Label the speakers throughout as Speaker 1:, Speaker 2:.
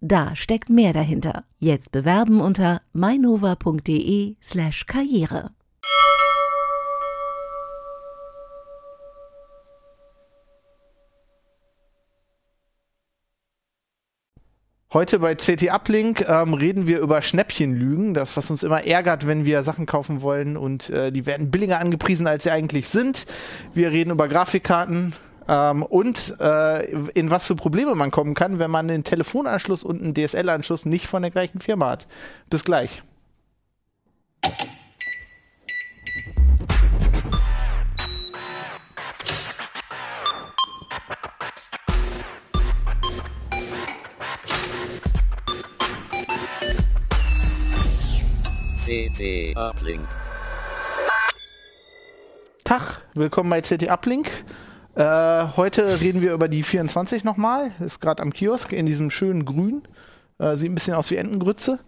Speaker 1: Da steckt mehr dahinter. Jetzt bewerben unter mainova.de slash karriere.
Speaker 2: Heute bei CT Uplink ähm, reden wir über Schnäppchenlügen, das was uns immer ärgert, wenn wir Sachen kaufen wollen und äh, die werden billiger angepriesen, als sie eigentlich sind. Wir reden über Grafikkarten ähm, und äh, in was für Probleme man kommen kann, wenn man einen Telefonanschluss und einen DSL-Anschluss nicht von der gleichen Firma hat. Bis gleich.
Speaker 3: CT Uplink.
Speaker 2: Tag, willkommen bei CT Uplink. Äh, heute reden wir über die 24 nochmal. Ist gerade am Kiosk in diesem schönen Grün. Äh, sieht ein bisschen aus wie Entengrütze.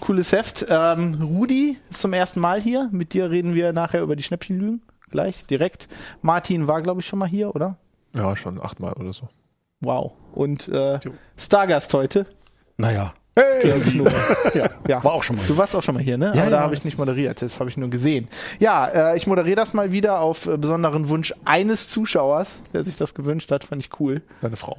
Speaker 2: Cooles Heft. Ähm, Rudi ist zum ersten Mal hier. Mit dir reden wir nachher über die Schnäppchenlügen. Gleich, direkt. Martin war, glaube ich, schon mal hier, oder?
Speaker 4: Ja, schon achtmal oder so.
Speaker 2: Wow. Und äh, Stargast heute.
Speaker 5: Naja,
Speaker 2: Hey! ja, ja.
Speaker 5: war auch schon mal.
Speaker 2: Du warst auch schon mal hier, ne?
Speaker 5: Ja,
Speaker 2: Aber da
Speaker 5: ja,
Speaker 2: habe ich nicht moderiert, das habe ich nur gesehen. Ja, äh, ich moderiere das mal wieder auf äh, besonderen Wunsch eines Zuschauers, der sich das gewünscht hat, fand ich cool.
Speaker 4: Deine Frau.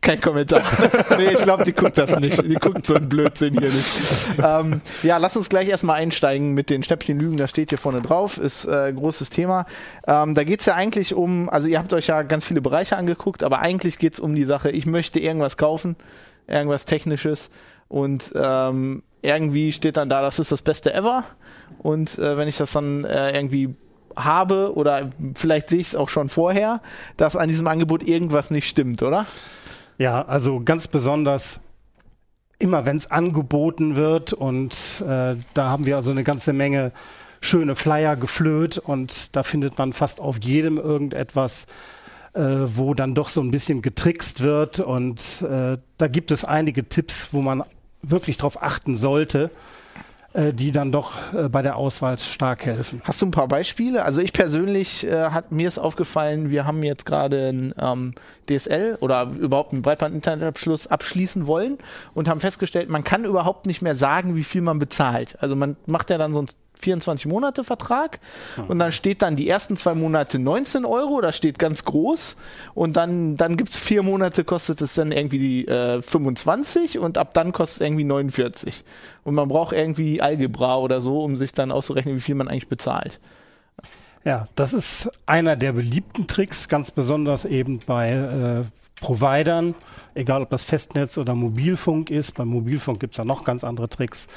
Speaker 2: Kein Kommentar. nee, ich glaube, die guckt das nicht. Die guckt so einen Blödsinn hier nicht. Ähm, ja, lass uns gleich erstmal einsteigen mit den Schnäppchenlügen. Das steht hier vorne drauf, ist äh, ein großes Thema. Ähm, da geht's ja eigentlich um, also ihr habt euch ja ganz viele Bereiche angeguckt, aber eigentlich geht's um die Sache, ich möchte irgendwas kaufen, irgendwas Technisches und ähm, irgendwie steht dann da, das ist das Beste ever. Und äh, wenn ich das dann äh, irgendwie habe oder vielleicht sehe ich es auch schon vorher, dass an diesem Angebot irgendwas nicht stimmt, oder?
Speaker 5: Ja, also ganz besonders immer, wenn es angeboten wird und äh, da haben wir also eine ganze Menge schöne Flyer geflöht und da findet man fast auf jedem irgendetwas, äh, wo dann doch so ein bisschen getrickst wird und äh, da gibt es einige Tipps, wo man wirklich darauf achten sollte, äh, die dann doch äh, bei der Auswahl stark helfen.
Speaker 2: Hast du ein paar Beispiele? Also ich persönlich äh, hat mir ist aufgefallen, wir haben jetzt gerade ein ähm, DSL oder überhaupt einen Breitband-Internetabschluss abschließen wollen und haben festgestellt, man kann überhaupt nicht mehr sagen, wie viel man bezahlt. Also man macht ja dann so einen 24 Monate Vertrag und dann steht dann die ersten zwei Monate 19 Euro, das steht ganz groß und dann, dann gibt's vier Monate, kostet es dann irgendwie die, äh, 25 und ab dann kostet es irgendwie 49 und man braucht irgendwie Algebra oder so, um sich dann auszurechnen, wie viel man eigentlich bezahlt.
Speaker 5: Ja, das ist einer der beliebten Tricks, ganz besonders eben bei äh, Providern, egal ob das Festnetz oder Mobilfunk ist. Beim Mobilfunk gibt's ja noch ganz andere Tricks.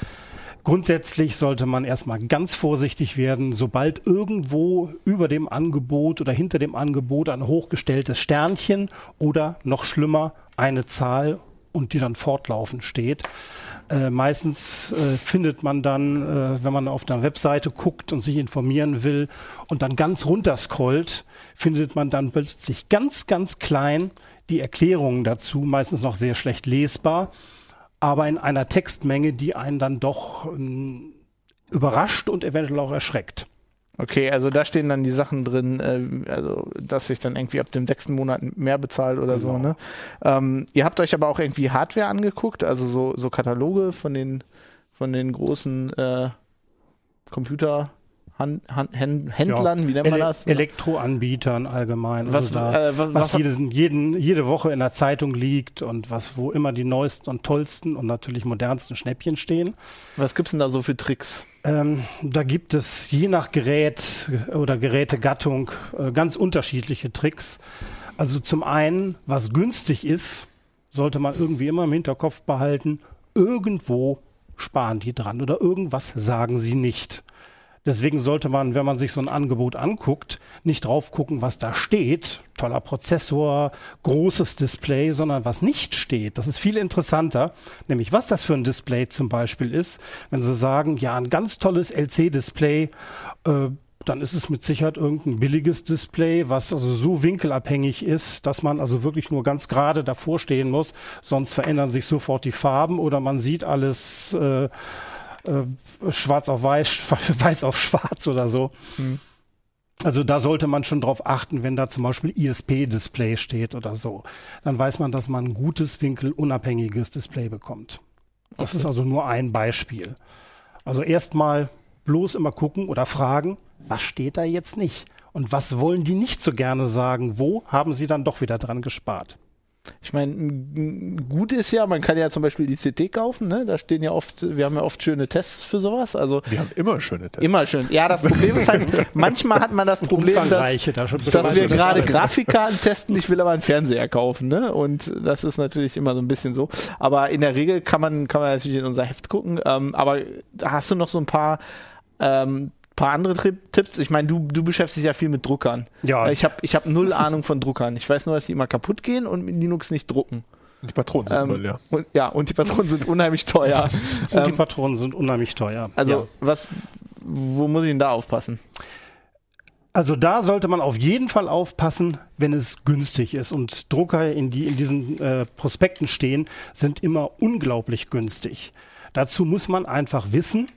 Speaker 5: Grundsätzlich sollte man erstmal ganz vorsichtig werden, sobald irgendwo über dem Angebot oder hinter dem Angebot ein hochgestelltes Sternchen oder noch schlimmer eine Zahl und die dann fortlaufend steht. Äh, meistens äh, findet man dann, äh, wenn man auf einer Webseite guckt und sich informieren will und dann ganz runter scrollt, findet man dann plötzlich ganz, ganz klein die Erklärungen dazu, meistens noch sehr schlecht lesbar, aber in einer Textmenge, die einen dann doch ähm, überrascht und eventuell auch erschreckt.
Speaker 2: Okay, also da stehen dann die Sachen drin, äh, also dass sich dann irgendwie ab dem sechsten Monat mehr bezahlt oder so.
Speaker 5: Genau.
Speaker 2: Ne? Ähm, ihr habt euch aber auch irgendwie Hardware angeguckt, also so, so Kataloge von den von den großen äh, Computer Han Han Hän- Händlern, wie nennt man das?
Speaker 5: Elektroanbietern allgemein.
Speaker 2: Was,
Speaker 5: also da,
Speaker 2: äh, was,
Speaker 5: was,
Speaker 2: was,
Speaker 5: jeden, jeden, jede Woche in der Zeitung liegt und was, wo immer die neuesten und tollsten und natürlich modernsten Schnäppchen stehen.
Speaker 2: was gibt's denn da so für Tricks?
Speaker 5: Ähm, da gibt es je nach Gerät oder Gerätegattung äh, ganz unterschiedliche Tricks. Also zum einen, was günstig ist, sollte man irgendwie immer im Hinterkopf behalten, irgendwo sparen die dran oder irgendwas sagen sie nicht. Deswegen sollte man, wenn man sich so ein Angebot anguckt, nicht drauf gucken, was da steht, toller Prozessor, großes Display, sondern was nicht steht. Das ist viel interessanter, nämlich was das für ein Display zum Beispiel ist. Wenn Sie sagen, ja, ein ganz tolles LC-Display, äh, dann ist es mit Sicherheit irgendein billiges Display, was also so winkelabhängig ist, dass man also wirklich nur ganz gerade davor stehen muss, sonst verändern sich sofort die Farben oder man sieht alles äh, äh, schwarz auf weiß, weiß auf schwarz oder so. Hm. Also da sollte man schon drauf achten, wenn da zum Beispiel ISP-Display steht oder so. Dann weiß man, dass man ein gutes winkelunabhängiges Display bekommt. Das okay. ist also nur ein Beispiel. Also erstmal bloß immer gucken oder fragen, was steht da jetzt nicht? Und was wollen die nicht so gerne sagen? Wo haben sie dann doch wieder dran gespart?
Speaker 2: Ich meine, gut ist ja, man kann ja zum Beispiel die CT kaufen, ne? Da stehen ja oft, wir haben ja oft schöne Tests für sowas. Also
Speaker 4: wir haben immer schöne Tests.
Speaker 2: Immer schön. Ja, das Problem ist halt, manchmal hat man das Problem, dass, da dass wir gerade Grafikkarten testen, ich will aber einen Fernseher kaufen, ne? Und das ist natürlich immer so ein bisschen so. Aber in der Regel kann man, kann man natürlich in unser Heft gucken. Ähm, aber hast du noch so ein paar ähm, paar andere Tipps? Ich meine, du, du beschäftigst dich ja viel mit Druckern. Ja. Ich habe ich hab null Ahnung von Druckern. Ich weiß nur, dass die immer kaputt gehen und mit Linux nicht drucken.
Speaker 4: Die Patronen sind ähm, null, ja.
Speaker 2: Und, ja, und die Patronen sind unheimlich teuer.
Speaker 5: und die ähm, Patronen sind unheimlich teuer.
Speaker 2: Also, ja. was, wo muss ich denn da aufpassen?
Speaker 5: Also da sollte man auf jeden Fall aufpassen, wenn es günstig ist. Und Drucker, in die in diesen äh, Prospekten stehen, sind immer unglaublich günstig. Dazu muss man einfach wissen,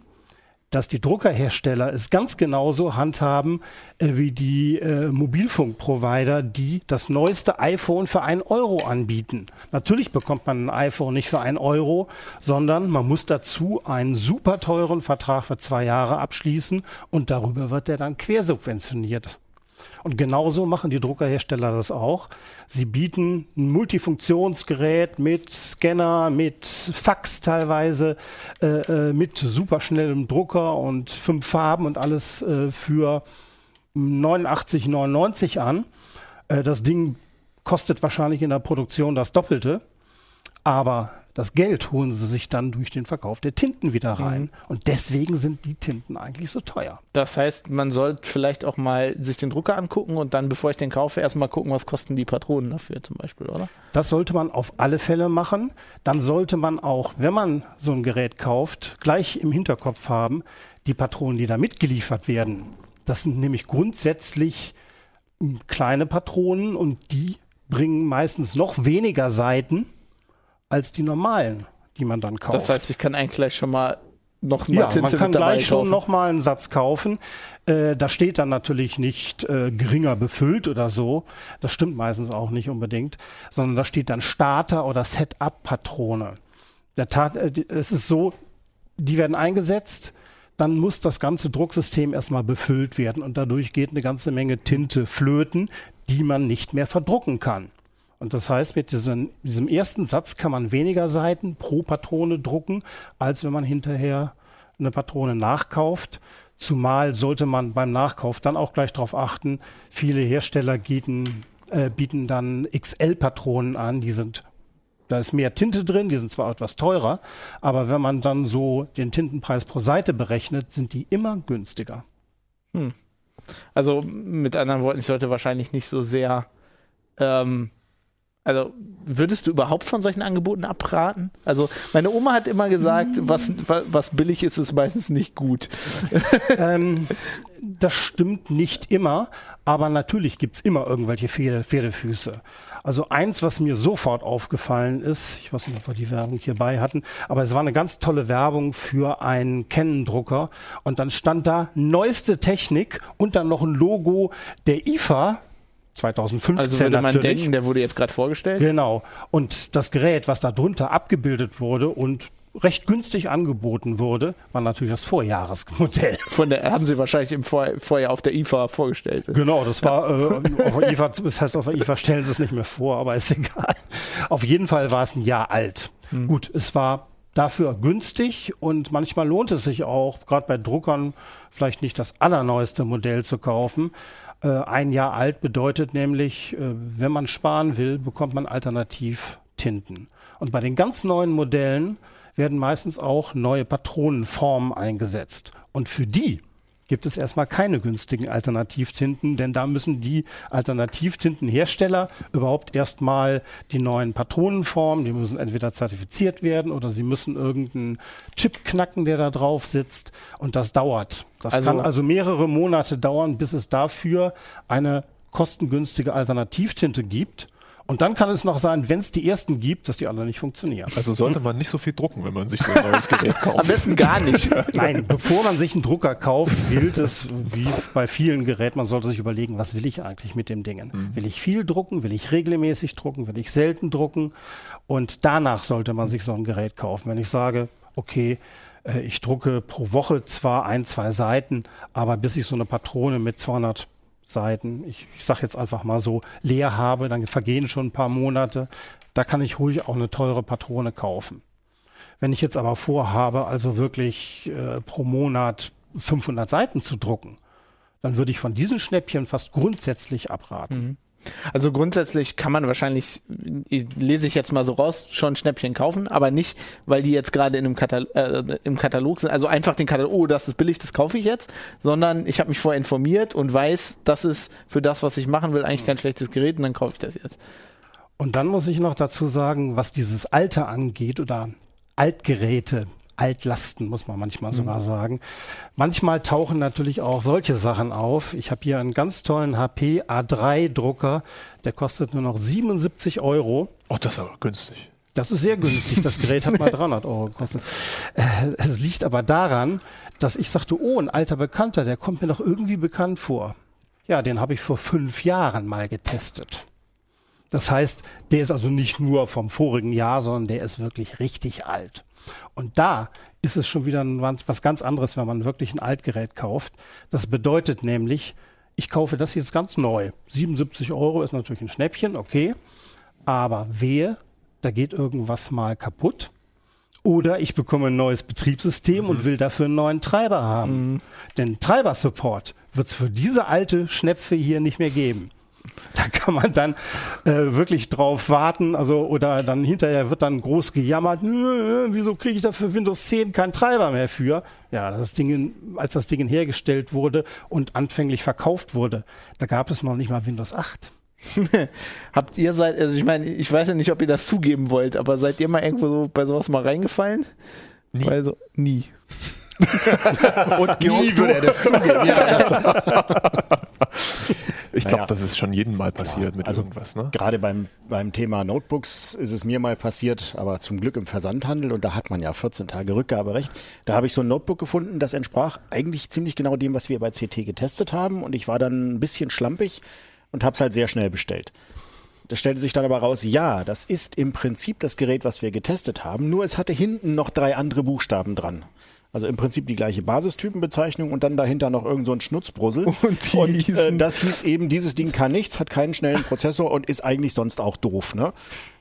Speaker 5: dass die Druckerhersteller es ganz genauso handhaben äh, wie die äh, Mobilfunkprovider, die das neueste iPhone für einen Euro anbieten. Natürlich bekommt man ein iPhone nicht für einen Euro, sondern man muss dazu einen super teuren Vertrag für zwei Jahre abschließen und darüber wird der dann quersubventioniert. Und genauso machen die Druckerhersteller das auch. Sie bieten ein Multifunktionsgerät mit Scanner, mit Fax teilweise, äh, äh mit superschnellem Drucker und fünf Farben und alles äh, für 89,99 an. Äh, das Ding kostet wahrscheinlich in der Produktion das Doppelte. Aber das Geld holen sie sich dann durch den Verkauf der Tinten wieder rein. Mhm. Und deswegen sind die Tinten eigentlich so teuer.
Speaker 2: Das heißt, man sollte vielleicht auch mal sich den Drucker angucken und dann, bevor ich den kaufe, erstmal gucken, was kosten die Patronen dafür zum Beispiel, oder?
Speaker 5: Das sollte man auf alle Fälle machen. Dann sollte man auch, wenn man so ein Gerät kauft, gleich im Hinterkopf haben, die Patronen, die da mitgeliefert werden. Das sind nämlich grundsätzlich hm, kleine Patronen und die bringen meistens noch weniger Seiten als die normalen, die man dann kauft.
Speaker 2: Das heißt, ich kann eigentlich gleich schon mal noch
Speaker 5: mal ja, Tinte man kann gleich schon noch mal einen Satz kaufen. Äh, da steht dann natürlich nicht äh, geringer befüllt oder so. Das stimmt meistens auch nicht unbedingt, sondern da steht dann Starter oder Setup-Patrone. äh, es ist so, die werden eingesetzt, dann muss das ganze Drucksystem erstmal befüllt werden und dadurch geht eine ganze Menge Tinte flöten, die man nicht mehr verdrucken kann. Und das heißt, mit diesem, diesem ersten Satz kann man weniger Seiten pro Patrone drucken, als wenn man hinterher eine Patrone nachkauft. Zumal sollte man beim Nachkauf dann auch gleich darauf achten, viele Hersteller bieten, äh, bieten dann XL-Patronen an, die sind da ist mehr Tinte drin, die sind zwar etwas teurer, aber wenn man dann so den Tintenpreis pro Seite berechnet, sind die immer günstiger. Hm.
Speaker 2: Also mit anderen Worten, ich sollte wahrscheinlich nicht so sehr ähm, also würdest du überhaupt von solchen Angeboten abraten? Also meine Oma hat immer gesagt, was, was billig ist, ist meistens nicht gut.
Speaker 5: ähm, das stimmt nicht immer, aber natürlich gibt es immer irgendwelche Pferde, Pferdefüße. Also eins, was mir sofort aufgefallen ist, ich weiß nicht, ob wir die Werbung hierbei hatten, aber es war eine ganz tolle Werbung für einen Canon-Drucker und dann stand da neueste Technik und dann noch ein Logo der IFA, 2015 Also
Speaker 2: würde man natürlich. denken, der wurde jetzt gerade vorgestellt.
Speaker 5: Genau. Und das Gerät, was da drunter abgebildet wurde und recht günstig angeboten wurde, war natürlich das Vorjahresmodell.
Speaker 2: Von der haben Sie wahrscheinlich im Vor Vorjahr auf der IFA vorgestellt.
Speaker 5: Genau, das war äh, auf der IFA, das heißt auf der IFA stellen Sie es nicht mehr vor, aber ist egal. Auf jeden Fall war es ein Jahr alt. Hm. Gut, es war dafür günstig und manchmal lohnt es sich auch, gerade bei Druckern, vielleicht nicht das allerneueste Modell zu kaufen, äh, ein Jahr alt bedeutet nämlich, äh, wenn man sparen will, bekommt man alternativ Tinten. Und bei den ganz neuen Modellen werden meistens auch neue Patronenformen eingesetzt. Und für die gibt es erstmal keine günstigen Alternativtinten, denn da müssen die Alternativtintenhersteller überhaupt erstmal die neuen Patronenformen, die müssen entweder zertifiziert werden oder sie müssen irgendeinen Chip knacken, der da drauf sitzt und das dauert. Das also, kann also mehrere Monate dauern, bis es dafür eine kostengünstige Alternativtinte gibt. Und dann kann es noch sein, wenn es die ersten gibt, dass die alle nicht funktionieren.
Speaker 4: Also sollte man nicht so viel drucken, wenn man sich so ein neues Gerät kauft.
Speaker 2: Am besten gar nicht.
Speaker 5: Nein, bevor man sich einen Drucker kauft, gilt es, wie bei vielen Geräten, man sollte sich überlegen, was will ich eigentlich mit dem Dingen? Mhm. Will ich viel drucken? Will ich regelmäßig drucken? Will ich selten drucken? Und danach sollte man sich so ein Gerät kaufen. Wenn ich sage, okay, äh, ich drucke pro Woche zwar ein, zwei Seiten, aber bis ich so eine Patrone mit 200 Seiten, ich, ich sage jetzt einfach mal so, leer habe, dann vergehen schon ein paar Monate. Da kann ich ruhig auch eine teure Patrone kaufen. Wenn ich jetzt aber vorhabe, also wirklich äh, pro Monat 500 Seiten zu drucken, dann würde ich von diesen Schnäppchen fast grundsätzlich abraten. Mhm.
Speaker 2: Also grundsätzlich kann man wahrscheinlich, lese ich jetzt mal so raus, schon Schnäppchen kaufen, aber nicht, weil die jetzt gerade in einem Katal äh, im Katalog sind. Also einfach den Katalog, oh, das ist billig, das kaufe ich jetzt, sondern ich habe mich vorher informiert und weiß, das ist für das, was ich machen will, eigentlich kein schlechtes Gerät und dann kaufe ich das jetzt.
Speaker 5: Und dann muss ich noch dazu sagen, was dieses Alter angeht oder Altgeräte, Altlasten, muss man manchmal mhm. sogar sagen. Manchmal tauchen natürlich auch solche Sachen auf. Ich habe hier einen ganz tollen HP A3-Drucker, der kostet nur noch 77 Euro.
Speaker 4: Oh, das ist aber günstig.
Speaker 5: Das ist sehr günstig. Das Gerät hat mal 300 Euro gekostet. Äh, es liegt aber daran, dass ich sagte, oh, ein alter Bekannter, der kommt mir doch irgendwie bekannt vor. Ja, den habe ich vor fünf Jahren mal getestet. Das heißt, der ist also nicht nur vom vorigen Jahr, sondern der ist wirklich richtig alt. Und da ist es schon wieder was ganz anderes, wenn man wirklich ein Altgerät kauft. Das bedeutet nämlich, ich kaufe das jetzt ganz neu. 77 Euro ist natürlich ein Schnäppchen, okay. Aber wehe, da geht irgendwas mal kaputt. Oder ich bekomme ein neues Betriebssystem mhm. und will dafür einen neuen Treiber haben. Mhm. Denn Treiber-Support wird es für diese alte Schnäpfe hier nicht mehr geben. Da kann man dann äh, wirklich drauf warten, also oder dann hinterher wird dann groß gejammert, wieso kriege ich da für Windows 10 keinen Treiber mehr für? Ja, das Ding, als das Ding hergestellt wurde und anfänglich verkauft wurde, da gab es noch nicht mal Windows 8.
Speaker 2: Habt ihr seit, also ich meine, ich weiß ja nicht, ob ihr das zugeben wollt, aber seid ihr mal irgendwo so bei sowas mal reingefallen?
Speaker 4: Nie. Also,
Speaker 2: nie.
Speaker 4: Und nie würde er das zugeben. Ja, das ich glaube, naja. das ist schon jedem Mal passiert ja, mit also irgendwas. Ne?
Speaker 3: Gerade beim, beim Thema Notebooks ist es mir mal passiert, aber zum Glück im Versandhandel und da hat man ja 14 Tage Rückgaberecht. Da habe ich so ein Notebook gefunden, das entsprach eigentlich ziemlich genau dem, was wir bei CT getestet haben und ich war dann ein bisschen schlampig und habe es halt sehr schnell bestellt. Das stellte sich dann aber raus, ja, das ist im Prinzip das Gerät, was wir getestet haben, nur es hatte hinten noch drei andere Buchstaben dran. Also im Prinzip die gleiche Basistypenbezeichnung und dann dahinter noch irgend so ein Schnutzbrussel. Und, und äh, das hieß eben, dieses Ding kann nichts, hat keinen schnellen Prozessor und ist eigentlich sonst auch doof. Ne?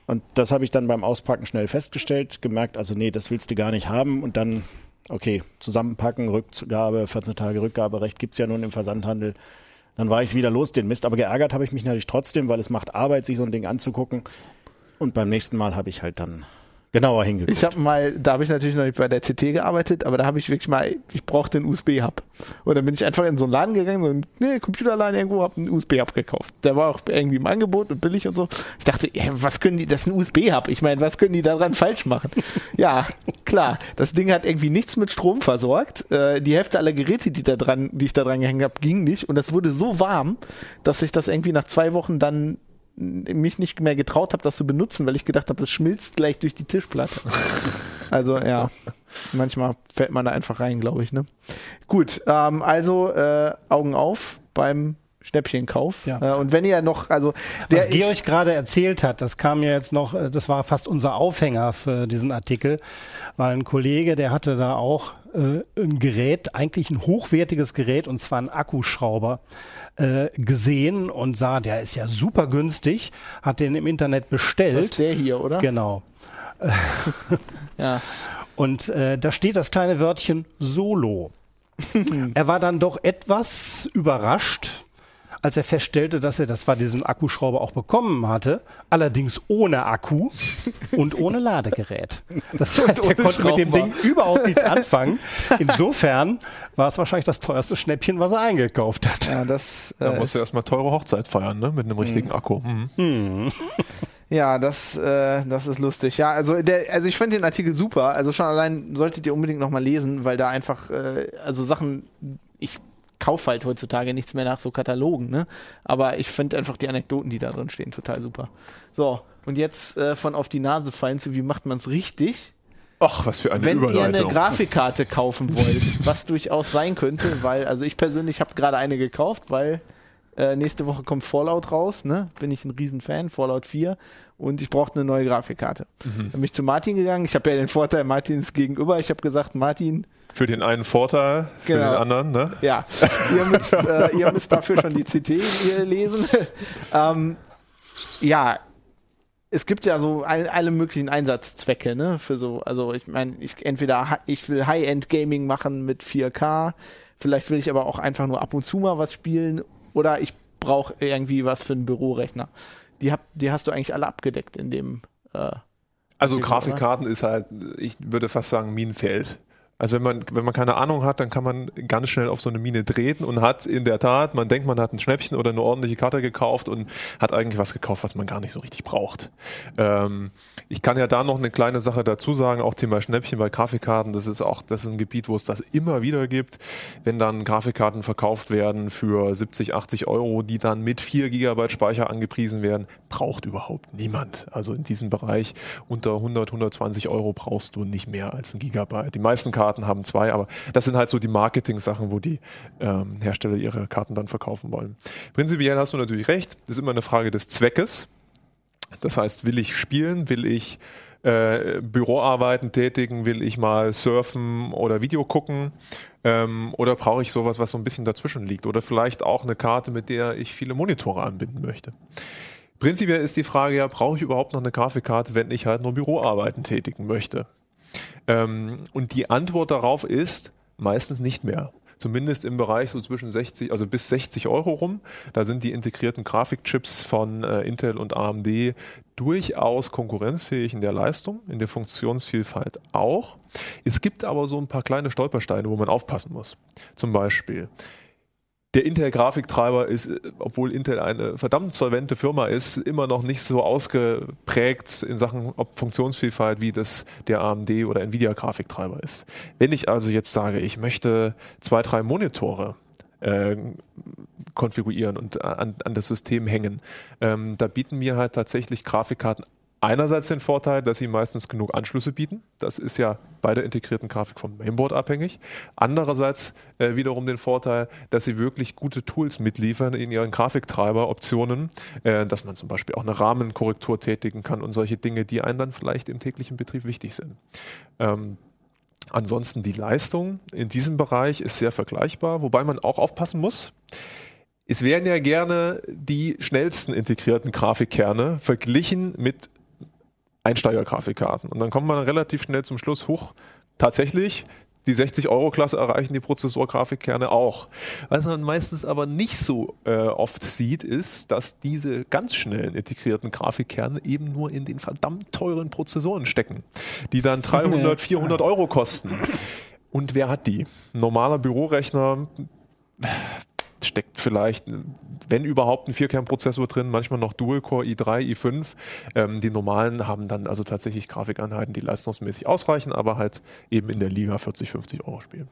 Speaker 3: Und das habe ich dann beim Auspacken schnell festgestellt, gemerkt, also nee, das willst du gar nicht haben und dann, okay, zusammenpacken, Rückgabe, 14 Tage Rückgaberecht gibt's ja nun im Versandhandel. Dann war ich wieder los, den Mist. Aber geärgert habe ich mich natürlich trotzdem, weil es macht Arbeit, sich so ein Ding anzugucken. Und beim nächsten Mal habe ich halt dann genauer hingeguckt.
Speaker 2: Ich habe mal, da habe ich natürlich noch nicht bei der CT gearbeitet, aber da habe ich wirklich mal, ich brauchte einen USB-Hub. Und dann bin ich einfach in so einen Laden gegangen, so ein nee, Computerladen irgendwo, habe einen USB-Hub gekauft. Der war auch irgendwie im Angebot und billig und so. Ich dachte, ja, was können die, das ist ein USB-Hub. Ich meine, was können die daran falsch machen? ja, klar, das Ding hat irgendwie nichts mit Strom versorgt. Äh, die Hälfte aller Geräte, die, da dran, die ich da dran gehängt habe, ging nicht. Und das wurde so warm, dass ich das irgendwie nach zwei Wochen dann mich nicht mehr getraut habe, das zu benutzen, weil ich gedacht habe, das schmilzt gleich durch die Tischplatte. also ja, manchmal fällt man da einfach rein, glaube ich. Ne? Gut, ähm, also äh, Augen auf beim Schnäppchenkauf. Ja. Äh, und wenn ihr noch, also
Speaker 5: der was Georg gerade erzählt hat, das kam ja jetzt noch, äh, das war fast unser Aufhänger für diesen Artikel, weil ein Kollege, der hatte da auch äh, ein Gerät, eigentlich ein hochwertiges Gerät, und zwar ein Akkuschrauber äh, gesehen und sah, der ist ja super günstig, hat den im Internet bestellt. Das
Speaker 2: ist der hier, oder?
Speaker 5: Genau. ja. Und äh, da steht das kleine Wörtchen Solo. er war dann doch etwas überrascht, als er feststellte, dass er das war diesen Akkuschrauber auch bekommen hatte, allerdings ohne Akku und ohne Ladegerät. Das heißt, er konnte mit dem Ding überhaupt nichts anfangen. Insofern war es wahrscheinlich das teuerste Schnäppchen, was er eingekauft hat.
Speaker 4: Ja, das, äh, da musst du erstmal teure Hochzeit feiern, ne? Mit einem richtigen mhm. Akku. Mhm. Mhm.
Speaker 2: Ja, das, äh, das ist lustig. Ja, also, der, also ich fand den Artikel super. Also schon allein solltet ihr unbedingt nochmal lesen, weil da einfach, äh, also Sachen, ich kaufe halt heutzutage nichts mehr nach so Katalogen, ne? Aber ich finde einfach die Anekdoten, die da drin stehen, total super. So, und jetzt äh, von auf die Nase fallen zu, wie macht man es richtig?
Speaker 4: Ach, was für eine
Speaker 2: Wenn ihr eine Grafikkarte kaufen wollt, was durchaus sein könnte, weil, also ich persönlich habe gerade eine gekauft, weil äh, nächste Woche kommt Fallout raus, ne? Bin ich ein Riesenfan, Fallout 4. Und ich brauchte eine neue Grafikkarte. Mhm. Dann bin ich zu Martin gegangen. Ich habe ja den Vorteil Martins gegenüber. Ich habe gesagt, Martin.
Speaker 4: Für den einen Vorteil, für genau. den anderen, ne?
Speaker 2: Ja. ihr, müsst, äh, ihr müsst dafür schon die CT lesen. ähm, ja, es gibt ja so all, alle möglichen Einsatzzwecke, ne? Für so, also ich meine, ich entweder ich will High-End-Gaming machen mit 4K, vielleicht will ich aber auch einfach nur ab und zu mal was spielen oder ich brauche irgendwie was für einen Bürorechner. Die, hab, die hast du eigentlich alle abgedeckt in dem. Äh,
Speaker 4: also Grafikkarten ist halt, ich würde fast sagen, Minenfeld. Also wenn man, wenn man keine Ahnung hat, dann kann man ganz schnell auf so eine Mine treten und hat in der Tat, man denkt, man hat ein Schnäppchen oder eine ordentliche Karte gekauft und hat eigentlich was gekauft, was man gar nicht so richtig braucht. Ähm, ich kann ja da noch eine kleine Sache dazu sagen, auch Thema Schnäppchen bei Grafikkarten, das ist auch, das ist ein Gebiet, wo es das immer wieder gibt, wenn dann Grafikkarten verkauft werden für 70, 80 Euro, die dann mit 4 Gigabyte Speicher angepriesen werden, braucht überhaupt niemand. Also in diesem Bereich unter 100, 120 Euro brauchst du nicht mehr als ein Gigabyte. Die meisten Karten Karten haben zwei, aber das sind halt so die Marketing-Sachen, wo die ähm, Hersteller ihre Karten dann verkaufen wollen. Prinzipiell hast du natürlich recht, das ist immer eine Frage des Zweckes. Das heißt, will ich spielen, will ich äh, Büroarbeiten tätigen, will ich mal surfen oder Video gucken ähm, oder brauche ich sowas, was so ein bisschen dazwischen liegt oder vielleicht auch eine Karte, mit der ich viele Monitore anbinden möchte. Prinzipiell ist die Frage ja, brauche ich überhaupt noch eine Grafikkarte, wenn ich halt nur Büroarbeiten tätigen möchte? Ähm, und die Antwort darauf ist meistens nicht mehr zumindest im Bereich so zwischen 60, also bis 60 Euro rum. Da sind die integrierten Grafikchips von äh, Intel und AMD durchaus konkurrenzfähig in der Leistung, in der Funktionsvielfalt auch. Es gibt aber so ein paar kleine Stolpersteine, wo man aufpassen muss. Zum Beispiel der Intel-Grafiktreiber ist, äh, obwohl Intel eine verdammt solvente Firma ist, immer noch nicht so ausgeprägt in Sachen Funktionsvielfalt, wie das der AMD oder Nvidia-Grafiktreiber ist. Wenn ich also jetzt sage, ich möchte zwei, drei Monitore äh, konfigurieren und an, an, das System hängen, ähm, da bieten mir halt tatsächlich Grafikkarten einerseits den Vorteil, dass sie meistens genug Anschlüsse bieten. Das ist ja bei der integrierten Grafik vom Mainboard abhängig. Andererseits äh, wiederum den Vorteil, dass sie wirklich gute Tools mitliefern in ihren Grafiktreiber-Optionen, äh, dass man zum Beispiel auch eine Rahmenkorrektur tätigen kann und solche Dinge, die einem dann vielleicht im täglichen Betrieb wichtig sind. Ähm, ansonsten die Leistung in diesem Bereich ist sehr vergleichbar, wobei man auch aufpassen muss. Es werden ja gerne die schnellsten integrierten Grafikkerne verglichen mit Einsteiger-Grafikkarten. Und dann kommt man relativ schnell zum Schluss, hoch, tatsächlich, die 60-Euro-Klasse erreichen die Prozessor-Grafikkerne auch. Was man meistens aber nicht so äh, oft sieht, ist, dass diese ganz schnellen integrierten Grafikkerne eben nur in den verdammt teuren Prozessoren stecken, die dann 300, 400 Euro kosten. Und wer hat die? Ein normaler Bürorechner steckt vielleicht, wenn überhaupt, ein Vierkernprozessor drin, manchmal noch Dual-Core i3, i5. Ähm, die normalen haben dann also tatsächlich Grafikeinheiten, die leistungsmäßig ausreichen, aber halt eben in der Liga 40, 50 Euro spielen.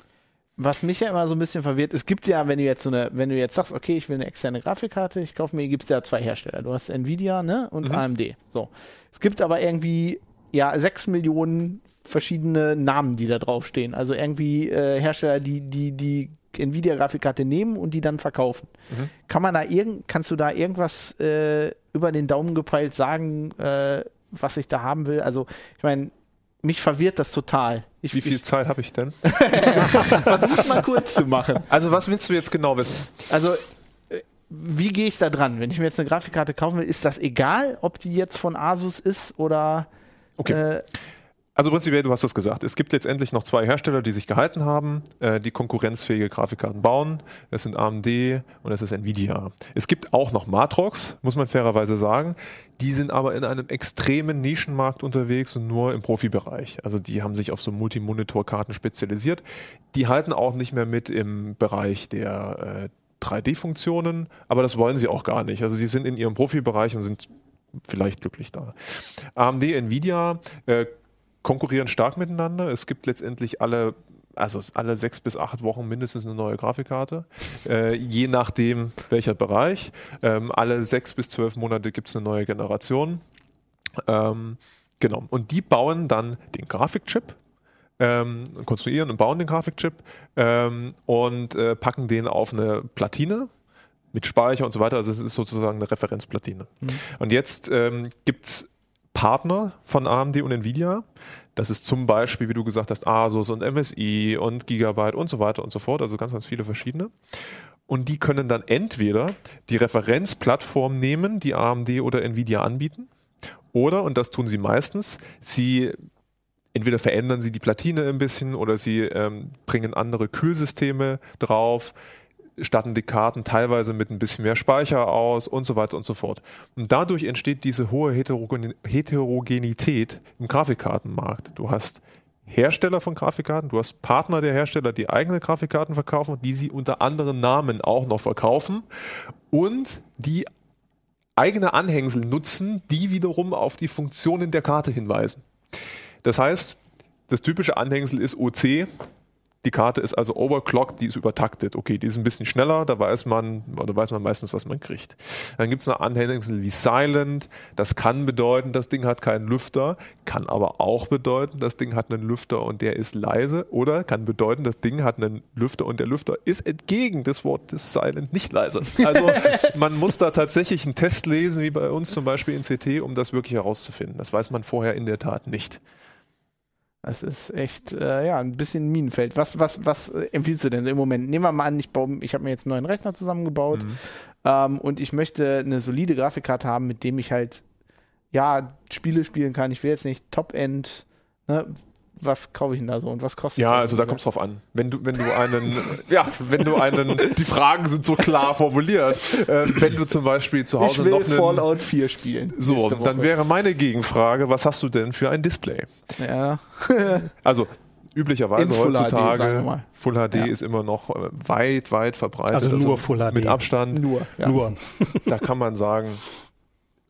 Speaker 2: Was mich ja immer so ein bisschen verwirrt, es gibt ja, wenn du jetzt so eine, wenn du jetzt sagst, okay, ich will eine externe Grafikkarte, ich kaufe mir, gibt es ja zwei Hersteller. Du hast Nvidia, ne, und mhm. AMD. So. Es gibt aber irgendwie, ja, sechs Millionen verschiedene Namen, die da draufstehen. Also irgendwie äh, Hersteller, die, die, die Nvidia-Grafikkarte nehmen und die dann verkaufen. Mhm. Kann man da irgend, kannst du da irgendwas äh, über den Daumen gepeilt sagen, äh, was ich da haben will? Also, ich meine, mich verwirrt das total. Ich,
Speaker 4: Wie viel ich, Zeit habe ich denn?
Speaker 2: Versuch's mal kurz zu machen.
Speaker 4: Also, was willst du jetzt genau wissen?
Speaker 2: Also, äh, wie gehe ich da dran? Wenn ich mir jetzt eine Grafikkarte kaufen will, ist das egal, ob die jetzt von Asus ist oder.
Speaker 4: Okay. Äh, Also prinzipiell, du hast das gesagt. Es gibt letztendlich noch zwei Hersteller, die sich gehalten haben, äh, die konkurrenzfähige Grafikkarten bauen. Das sind AMD und das ist Nvidia. Es gibt auch noch Matrox, muss man fairerweise sagen. Die sind aber in einem extremen Nischenmarkt unterwegs und nur im Profibereich. Also die haben sich auf so Multimonitor-Karten spezialisiert. Die halten auch nicht mehr mit im Bereich der äh, 3D-Funktionen, aber das wollen sie auch gar nicht. Also sie sind in ihrem Profibereich und sind vielleicht glücklich da. AMD, Nvidia äh, konkurrieren stark miteinander. Es gibt letztendlich alle also alle sechs bis acht Wochen mindestens eine neue Grafikkarte, äh, je nachdem welcher Bereich. Ähm, alle sechs bis zwölf Monate gibt es eine neue Generation. Ähm, genau. Und die bauen dann den Grafikchip, ähm, konstruieren und bauen den Grafikchip ähm, und äh, packen den auf eine Platine mit Speicher und so weiter. Also es ist sozusagen eine Referenzplatine. Mhm. Und jetzt ähm, gibt es Partner von AMD und Nvidia. Das ist zum Beispiel, wie du gesagt hast, Asus und MSI und Gigabyte und so weiter und so fort. Also ganz, ganz viele verschiedene. Und die können dann entweder die Referenzplattform nehmen, die AMD oder Nvidia anbieten. Oder, und das tun sie meistens, sie entweder verändern sie die Platine ein bisschen oder sie ähm, bringen andere Kühlsysteme drauf statten die Karten teilweise mit ein bisschen mehr Speicher aus und so weiter und so fort. Und dadurch entsteht diese hohe Heterogenität im Grafikkartenmarkt. Du hast Hersteller von Grafikkarten, du hast Partner der Hersteller, die eigene Grafikkarten verkaufen, die sie unter anderen Namen auch noch verkaufen und die eigene Anhängsel nutzen, die wiederum auf die Funktionen der Karte hinweisen. Das heißt, das typische Anhängsel ist OC, die Karte ist also overclocked, die ist übertaktet. Okay, die ist ein bisschen schneller, da weiß man, oder weiß man meistens, was man kriegt. Dann gibt es eine Anhängsel wie Silent. Das kann bedeuten, das Ding hat keinen Lüfter, kann aber auch bedeuten, das Ding hat einen Lüfter und der ist leise. Oder kann bedeuten, das Ding hat einen Lüfter und der Lüfter ist entgegen des Wortes Silent nicht leise. Also man muss da tatsächlich einen Test lesen, wie bei uns zum Beispiel in CT, um das wirklich herauszufinden. Das weiß man vorher in der Tat nicht.
Speaker 2: Das ist echt, äh, ja, ein bisschen Minenfeld. Was, was, was äh, empfiehlst du denn im Moment? Nehmen wir mal an, ich, baue, ich habe mir jetzt einen neuen Rechner zusammengebaut mhm. ähm, und ich möchte eine solide Grafikkarte haben, mit dem ich halt, ja, Spiele spielen kann. Ich will jetzt nicht Top-End, ne, was kaufe ich denn da so und was kostet
Speaker 4: Ja, also da kommt es drauf an. Wenn du, wenn du einen, ja, wenn du einen, die Fragen sind so klar formuliert. Äh, wenn du zum Beispiel zu Hause
Speaker 2: ich will
Speaker 4: noch einen,
Speaker 2: Fallout 4 spielen.
Speaker 4: So, dann wäre meine Gegenfrage, was hast du denn für ein Display?
Speaker 2: Ja.
Speaker 4: also üblicherweise Full heutzutage HD, Full HD ja. ist immer noch äh, weit, weit verbreitet.
Speaker 5: Also nur also Full HD.
Speaker 4: Mit Abstand.
Speaker 2: Nur.
Speaker 4: Ja. Nur. Da kann man sagen,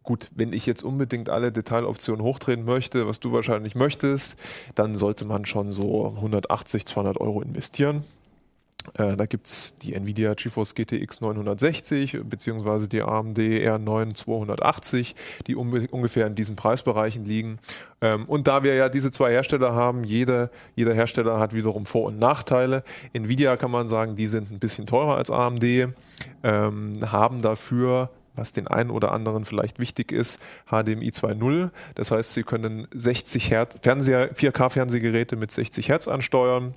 Speaker 4: Gut, wenn ich jetzt unbedingt alle Detailoptionen hochdrehen möchte, was du wahrscheinlich möchtest, dann sollte man schon so 180, 200 Euro investieren. Äh, da gibt es die Nvidia GeForce GTX 960 beziehungsweise die AMD R9 280, die ungefähr in diesen Preisbereichen liegen. Ähm, und da wir ja diese zwei Hersteller haben, jede, jeder Hersteller hat wiederum Vor- und Nachteile. Nvidia kann man sagen, die sind ein bisschen teurer als AMD, ähm, haben dafür was den einen oder anderen vielleicht wichtig ist, HDMI 2.0. Das heißt, Sie können 60 Hertz Fernseher, 4K-Fernsehgeräte mit 60 Hertz ansteuern.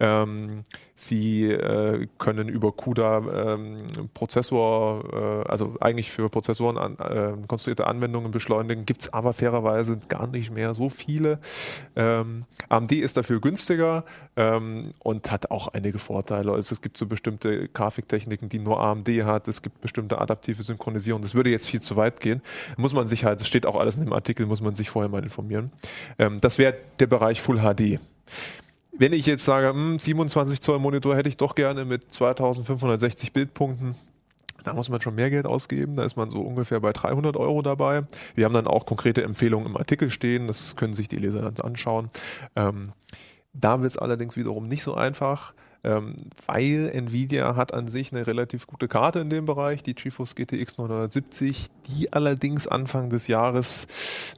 Speaker 4: Ähm, Sie äh, können über CUDA ähm, Prozessor, äh, also eigentlich für Prozessoren an, äh, konstruierte Anwendungen beschleunigen, gibt es aber fairerweise gar nicht mehr so viele. Ähm, AMD ist dafür günstiger ähm, und hat auch einige Vorteile. Also es gibt so bestimmte Grafiktechniken, die nur AMD hat. Es gibt bestimmte adaptive Synchronisierung. Das würde jetzt viel zu weit gehen. Muss man sich halt, das steht auch alles in dem Artikel, muss man sich vorher mal informieren. Ähm, das wäre der Bereich Full HD wenn ich jetzt sage, mh, 27 Zoll Monitor hätte ich doch gerne mit 2560 Bildpunkten, da muss man schon mehr Geld ausgeben. Da ist man so ungefähr bei 300 Euro dabei. Wir haben dann auch konkrete Empfehlungen im Artikel stehen. Das können sich die Leser dann anschauen. Ähm, da wird es allerdings wiederum nicht so einfach ähm, weil Nvidia hat an sich eine relativ gute Karte in dem Bereich, die GeForce GTX 970, die allerdings Anfang des Jahres,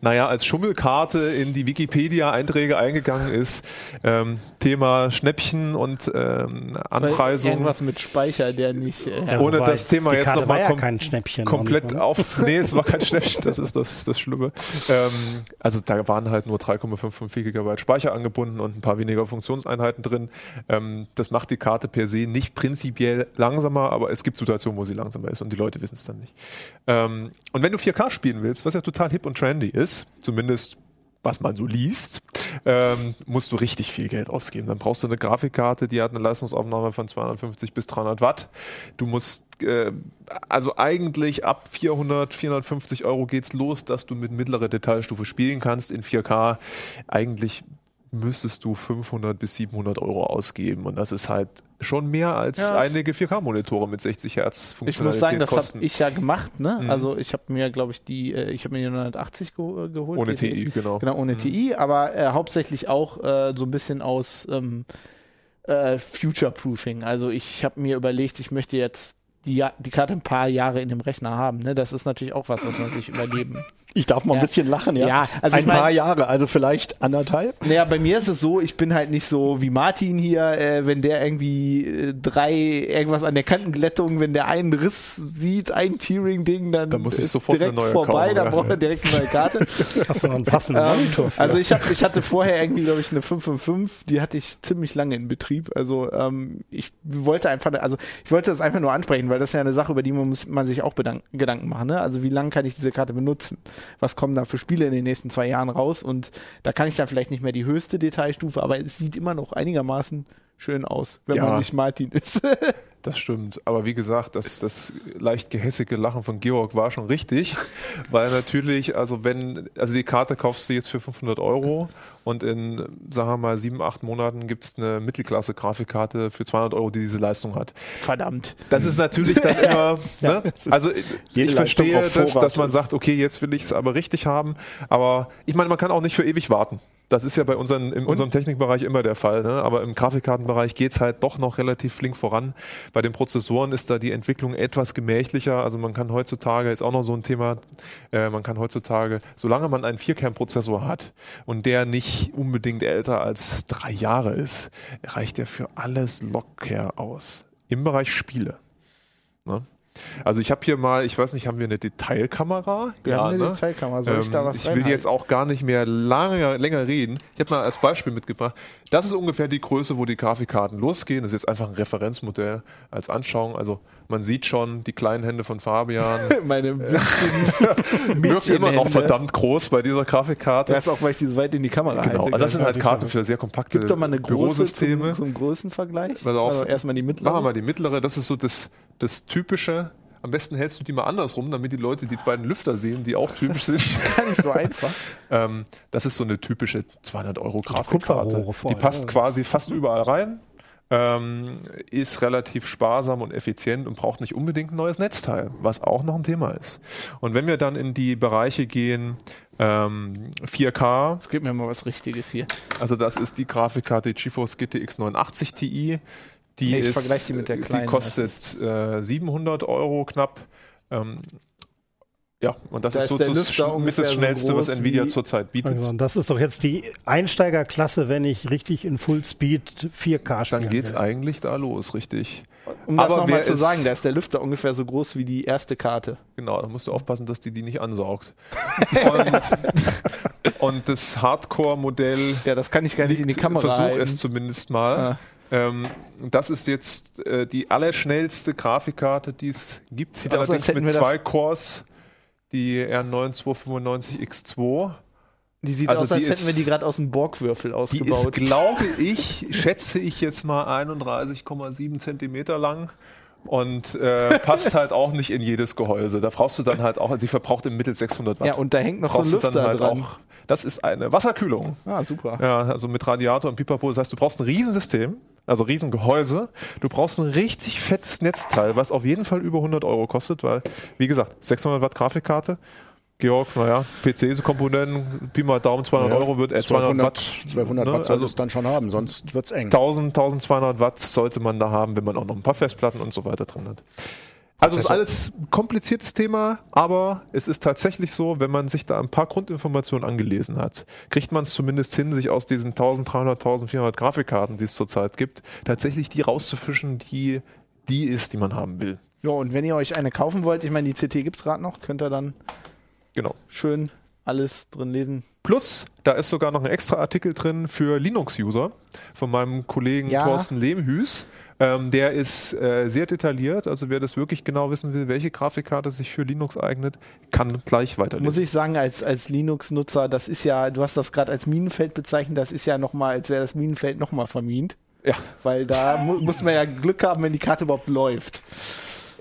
Speaker 4: naja, als Schummelkarte in die Wikipedia-Einträge eingegangen ist. Ähm, Thema Schnäppchen und ähm, Anpreisung.
Speaker 2: Irgendwas mit Speicher, der nicht.
Speaker 4: Äh, ja, ohne das Thema jetzt nochmal
Speaker 5: ja kom Schnäppchen
Speaker 4: komplett auf. Nee, es war kein Schnäppchen, das ist das, das Schlimme. Ähm, also da waren halt nur 3,55 GB Speicher angebunden und ein paar weniger Funktionseinheiten drin. Ähm, macht die Karte per se nicht prinzipiell langsamer, aber es gibt Situationen, wo sie langsamer ist und die Leute wissen es dann nicht. und wenn du 4K spielen willst, was ja total hip und trendy ist, zumindest was man so liest, ähm, musst du richtig viel Geld ausgeben. Dann brauchst du eine Grafikkarte, die hat eine Leistungsaufnahme von 250 bis 300 Watt. Du musst äh, also eigentlich ab 400, 450 Euro geht's los, dass du mit mittlerer Detailstufe spielen kannst in 4K. Eigentlich müsstest du 500 bis 700 Euro ausgeben und das ist halt schon mehr als
Speaker 2: Ja,
Speaker 4: einige 4K-Monitore mit 60 Hertz
Speaker 2: Ich muss sagen, das habe ich ja gemacht. Ne?
Speaker 4: Mhm.
Speaker 2: Also ich habe mir, glaube ich, die, äh, ich habe mir die 980 geho- geholt.
Speaker 4: ohne TI, genau.
Speaker 2: Genau, ohne TI, aber äh, hauptsächlich auch äh, so ein bisschen aus ähm, äh, Future-Proofing. Also ich habe mir überlegt, ich möchte jetzt die, die Karte ein paar Jahre in dem Rechner haben. Ne? Das ist natürlich auch was, was man sich überleben.
Speaker 3: Ich darf mal
Speaker 2: Ja.
Speaker 3: ein bisschen lachen, ja.
Speaker 2: Ja, also
Speaker 3: ein
Speaker 2: ich mein-
Speaker 3: paar Jahre, also vielleicht anderthalb.
Speaker 2: Naja, bei mir ist es so, ich bin halt nicht so wie Martin hier, äh, wenn der irgendwie äh, drei, irgendwas an der Kantenglättung, wenn der einen Riss sieht, ein Tearing-Ding, dann,
Speaker 4: Dann muss ich sofort eine
Speaker 2: direkt
Speaker 4: neue
Speaker 2: vorbei,
Speaker 4: kaufen,
Speaker 2: dann
Speaker 4: ja.
Speaker 2: braucht er direkt eine neue Karte.
Speaker 5: Hast du noch einen passenden
Speaker 2: Ähm,
Speaker 5: Monitor für?
Speaker 2: Also ich, hab, ich hatte vorher irgendwie, glaube ich, eine 555, die hatte ich ziemlich lange in Betrieb. Also ähm, ich wollte einfach, also ich wollte das einfach nur ansprechen, weil das ist ja eine Sache, über die man, muss, man sich auch Gedanken machen. Ne? Also wie lange kann ich diese Karte benutzen? Was kommen da für Spiele in den nächsten zwei Jahren raus? Und da kann ich dann vielleicht nicht mehr die höchste Detailstufe, aber es sieht immer noch einigermaßen schön aus, wenn
Speaker 4: Ja.
Speaker 2: man nicht Martin ist.
Speaker 4: Das stimmt. Aber wie gesagt, das, das leicht gehässige Lachen von Georg war schon richtig, weil natürlich, also wenn, also die Karte kaufst du jetzt für 500 Euro und in, sagen wir mal, sieben, acht Monaten gibt es eine Mittelklasse-Grafikkarte für 200 Euro, die diese Leistung hat.
Speaker 2: Verdammt.
Speaker 4: Das ist natürlich dann immer, ne?
Speaker 3: ist
Speaker 4: also ich
Speaker 3: jede
Speaker 4: verstehe,
Speaker 3: auf
Speaker 4: dass, man sagt, okay, jetzt will ich es aber richtig haben, aber ich meine, man kann auch nicht für ewig warten. Das ist ja bei unseren, in unserem Technikbereich immer der Fall, ne? aber im Grafikkartenbereich geht es halt doch noch relativ flink voran. Bei den Prozessoren ist da die Entwicklung etwas gemächlicher, also man kann heutzutage, ist auch noch so ein Thema, äh, man kann heutzutage, solange man einen Vierkernprozessor hat und der nicht unbedingt älter als drei Jahre ist, reicht der für alles locker aus. Im Bereich Spiele. Ne? Also ich habe hier mal, ich weiß nicht, haben wir eine Detailkamera?
Speaker 2: Wir haben eine
Speaker 4: ne?
Speaker 2: Detailkamera. Soll ich da
Speaker 4: Ähm,
Speaker 2: was
Speaker 4: ich will jetzt auch gar nicht mehr lange, länger reden. Ich habe mal als Beispiel mitgebracht. Das ist ungefähr die Größe, wo die Grafikkarten losgehen. Das ist jetzt einfach ein Referenzmodell als Anschauung. Also man sieht schon die kleinen Hände von Fabian.
Speaker 2: Meine
Speaker 4: Wirkt immer noch verdammt groß bei dieser Grafikkarte.
Speaker 2: Das ist auch, weil ich die so weit in die Kamera
Speaker 4: genau.
Speaker 2: halte.
Speaker 4: Also das sind halt Karten für sehr kompakte
Speaker 2: Gibt doch mal eine große zum, zum Größenvergleich.
Speaker 4: Pass auf.
Speaker 2: Also erstmal die mittlere.
Speaker 4: Machen wir mal die mittlere. Das ist so das, das typische. Am besten hältst du die mal andersrum, damit die Leute die beiden Lüfter sehen, die auch typisch sind.
Speaker 2: Gar nicht so einfach.
Speaker 4: Ähm, das ist so eine typische 200 Euro Grafikkarte. Die
Speaker 5: vorne,
Speaker 4: passt
Speaker 5: ja.
Speaker 4: quasi fast überall rein, ähm, ist relativ sparsam und effizient und braucht nicht unbedingt ein neues Netzteil, was auch noch ein Thema ist. Und wenn wir dann in die Bereiche gehen, ähm, 4K,
Speaker 2: Es gibt mir mal was Richtiges hier.
Speaker 4: also das ist die Grafikkarte GeForce GTX 980 Ti. Die,
Speaker 2: Nee, ich
Speaker 4: ist,
Speaker 2: die mit der
Speaker 4: die
Speaker 2: kleinen,
Speaker 4: kostet äh, 700 Euro knapp. Ähm, ja, und das
Speaker 2: Da
Speaker 4: ist so
Speaker 2: Lüfter
Speaker 4: Sch- mit das
Speaker 2: so
Speaker 4: Schnellste, was
Speaker 2: groß
Speaker 4: Nvidia zurzeit bietet.
Speaker 5: Also, das ist doch jetzt die Einsteigerklasse, wenn ich richtig in Fullspeed 4K spielen
Speaker 4: Dann geht's
Speaker 5: will.
Speaker 4: eigentlich da los, richtig.
Speaker 2: Um das
Speaker 4: Aber
Speaker 2: nochmal
Speaker 4: wer
Speaker 2: zu
Speaker 4: ist-
Speaker 2: sagen, da ist der Lüfter ungefähr so groß wie die erste Karte.
Speaker 4: Genau, da musst du aufpassen, dass die die nicht ansaugt. Und, und das Hardcore-Modell,
Speaker 2: Ja, das kann ich gar nicht in die Kamera
Speaker 4: versuch
Speaker 2: halten.
Speaker 4: es zumindest mal.
Speaker 2: Ah.
Speaker 4: Ähm, das ist jetzt äh, die allerschnellste Grafikkarte, die es gibt.
Speaker 2: Sieht aus, als
Speaker 4: allerdings
Speaker 2: hätten
Speaker 4: mit
Speaker 2: wir das-
Speaker 4: zwei Cores, die R9295X2.
Speaker 2: Die sieht
Speaker 4: Also
Speaker 2: aus, als
Speaker 4: die
Speaker 2: hätten wir die gerade aus dem Borgwürfel
Speaker 4: Die
Speaker 2: ausgebaut.
Speaker 4: ist, glaube ich, schätze ich jetzt mal 31,7 Zentimeter lang und äh, passt halt auch nicht in jedes Gehäuse. Da brauchst du dann halt auch, sie verbraucht im Mittel 600 Watt.
Speaker 2: ja, und da hängt noch so ein
Speaker 4: brauchst
Speaker 2: Lüfter
Speaker 4: halt
Speaker 2: dran.
Speaker 4: auch. Das ist eine Wasserkühlung.
Speaker 2: Ah, super.
Speaker 4: Ja, also mit Radiator und Pipapo. Das heißt, du brauchst ein Riesensystem, also Riesengehäuse. Du brauchst ein richtig fettes Netzteil, was auf jeden Fall über 100 Euro kostet, weil, wie gesagt, 600 Watt Grafikkarte. Georg, naja, PC-Komponenten, Pi mal Daumen, 200 Euro wird, äh, 200 Watt.
Speaker 3: 1200
Speaker 4: ne?
Speaker 3: Watt soll
Speaker 4: Also
Speaker 3: es dann schon haben, sonst wird's eng.
Speaker 4: 1000, 1200 Watt sollte man da haben, wenn man auch noch ein paar Festplatten und so weiter drin hat. Also es ist alles ein kompliziertes Thema, aber es ist tatsächlich so, wenn man sich da ein paar Grundinformationen angelesen hat, kriegt man es zumindest hin, sich aus diesen 1300, 1400 Grafikkarten, die es zurzeit gibt, tatsächlich die rauszufischen, die die ist, die man haben will.
Speaker 2: Ja, und wenn ihr euch eine kaufen wollt, ich meine, die CT gibt es gerade noch, könnt ihr dann
Speaker 4: Genau.
Speaker 2: schön alles drin lesen.
Speaker 4: Plus, da ist sogar noch ein extra Artikel drin für Linux-User von meinem Kollegen
Speaker 2: Ja.
Speaker 4: Thorsten Lehmhüß. Ähm, der ist äh, sehr detailliert, also wer das wirklich genau wissen will, welche Grafikkarte sich für Linux eignet, kann gleich weiterlesen.
Speaker 2: Muss ich sagen, als, als Linux-Nutzer, das ist ja, du hast das gerade als Minenfeld bezeichnet, das ist ja nochmal, als wäre das Minenfeld nochmal vermint.
Speaker 4: Ja.
Speaker 2: Weil da mu muss man ja Glück haben, wenn die Karte überhaupt läuft.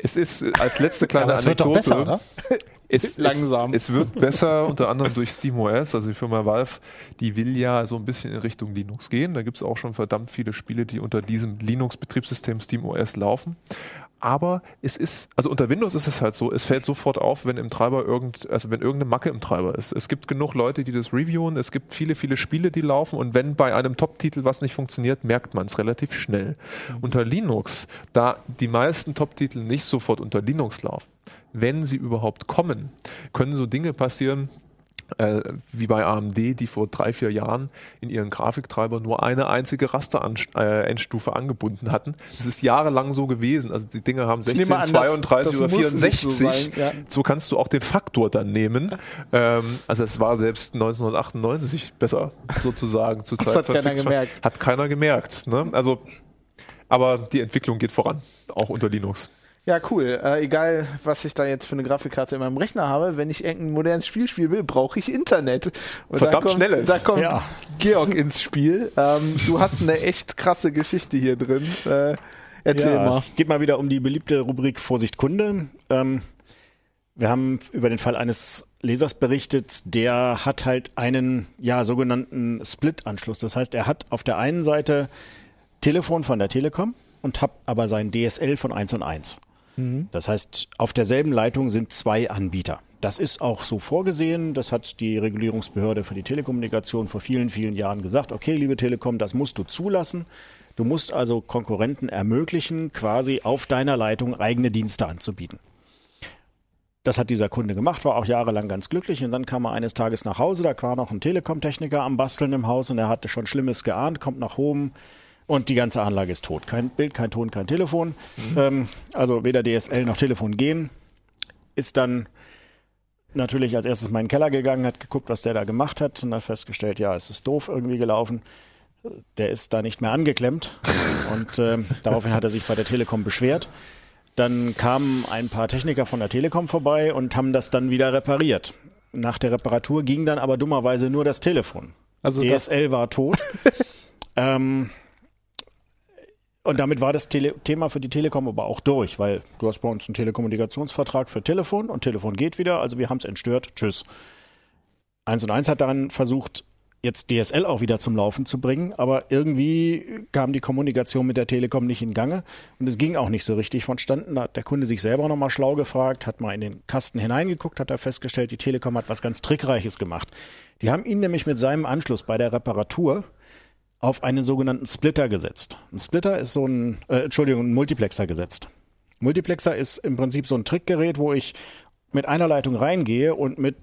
Speaker 4: Es ist äh, als letzte kleine
Speaker 5: Aber es wird doch
Speaker 4: Anekdote.
Speaker 5: besser, oder?
Speaker 4: Es,
Speaker 2: Langsam.
Speaker 4: Es, es wird besser, unter anderem durch SteamOS. Also die Firma Valve, die will ja so ein bisschen in Richtung Linux gehen. Da gibt es auch schon verdammt viele Spiele, die unter diesem Linux-Betriebssystem SteamOS laufen. Aber es ist, also unter Windows ist es halt so, es fällt sofort auf, wenn im Treiber irgend, also wenn irgendeine Macke im Treiber ist. Es gibt genug Leute, die das reviewen, es gibt viele, viele Spiele, die laufen und wenn bei einem Top-Titel was nicht funktioniert, merkt man es relativ schnell. Unter Linux, da die meisten Top-Titel nicht sofort unter Linux laufen, wenn sie überhaupt kommen, können so Dinge passieren, äh, wie bei AMD, die vor drei, vier Jahren in ihren Grafiktreiber nur eine einzige Raster-Endstufe angebunden hatten. Das ist jahrelang so gewesen. Also die Dinge haben 16,
Speaker 2: nehme an, das-
Speaker 4: 32
Speaker 2: das
Speaker 4: oder
Speaker 2: muss nicht
Speaker 4: 64.
Speaker 2: so sein, ja.
Speaker 4: So kannst du auch den Faktor dann nehmen. Ähm, also es war selbst 1998 besser sozusagen zu
Speaker 2: Das
Speaker 4: Zeit
Speaker 2: hat
Speaker 4: von
Speaker 2: keiner gemerkt.
Speaker 4: Hat keiner gemerkt. Ne? Also, aber die Entwicklung geht voran, auch unter Linux.
Speaker 2: Ja, cool. Äh, egal, was ich da jetzt für eine Grafikkarte in meinem Rechner habe, wenn ich irgendein modernes Spiel spielen will, brauche ich Internet. Und
Speaker 4: Verdammt
Speaker 2: da kommt,
Speaker 4: schnelles.
Speaker 2: Da kommt
Speaker 3: Ja.
Speaker 2: Georg ins Spiel. Ähm, du hast eine echt krasse Geschichte hier drin. Äh, erzähl
Speaker 3: ja,
Speaker 2: mal.
Speaker 3: Es geht mal wieder um die beliebte Rubrik Vorsicht Kunde. Ähm, wir haben über den Fall eines Lesers berichtet, der hat halt einen ja, sogenannten Split-Anschluss. Das heißt, er hat auf der einen Seite Telefon von der Telekom und hat aber sein DSL von 1 und 1. Das heißt, auf derselben Leitung sind zwei Anbieter. Das ist auch so vorgesehen. Das hat die Regulierungsbehörde für die Telekommunikation vor vielen, vielen Jahren gesagt. Okay, liebe Telekom, das musst du zulassen. Du musst also Konkurrenten ermöglichen, quasi auf deiner Leitung eigene Dienste anzubieten. Das hat dieser Kunde gemacht, war auch jahrelang ganz glücklich. Und dann kam er eines Tages nach Hause, da war noch ein Telekom-Techniker am Basteln im Haus und er hatte schon Schlimmes geahnt, kommt nach oben und die ganze Anlage ist tot. Kein Bild, kein Ton, kein Telefon. Ähm, also weder DSL noch Telefon gehen. Ist dann natürlich als erstes mal in den Keller gegangen, hat geguckt, was der da gemacht hat und hat festgestellt, ja, es ist doof irgendwie gelaufen. Der ist da nicht mehr angeklemmt und ähm, daraufhin hat er sich bei der Telekom beschwert. Dann kamen ein paar Techniker von der Telekom vorbei und haben das dann wieder repariert. Nach der Reparatur ging dann aber dummerweise nur das Telefon.
Speaker 2: Also das,
Speaker 3: DSL war tot. ähm, und damit war das Tele Thema für die Telekom aber auch durch, weil du hast bei uns einen Telekommunikationsvertrag für Telefon und Telefon geht wieder, also wir haben es entstört. Tschüss. 1 und 1 hat daran versucht, jetzt DSL auch wieder zum Laufen zu bringen, aber irgendwie kam die Kommunikation mit der Telekom nicht in Gange und es ging auch nicht so richtig vonstatten. Da hat der Kunde sich selber nochmal schlau gefragt, hat mal in den Kasten hineingeguckt, hat er festgestellt, die Telekom hat was ganz Trickreiches gemacht. Die haben ihn nämlich mit seinem Anschluss bei der Reparatur auf einen sogenannten Splitter gesetzt. Ein Splitter ist so ein, äh, Entschuldigung, ein Multiplexer gesetzt. Multiplexer ist im Prinzip so ein Trickgerät, wo ich mit einer Leitung reingehe und mit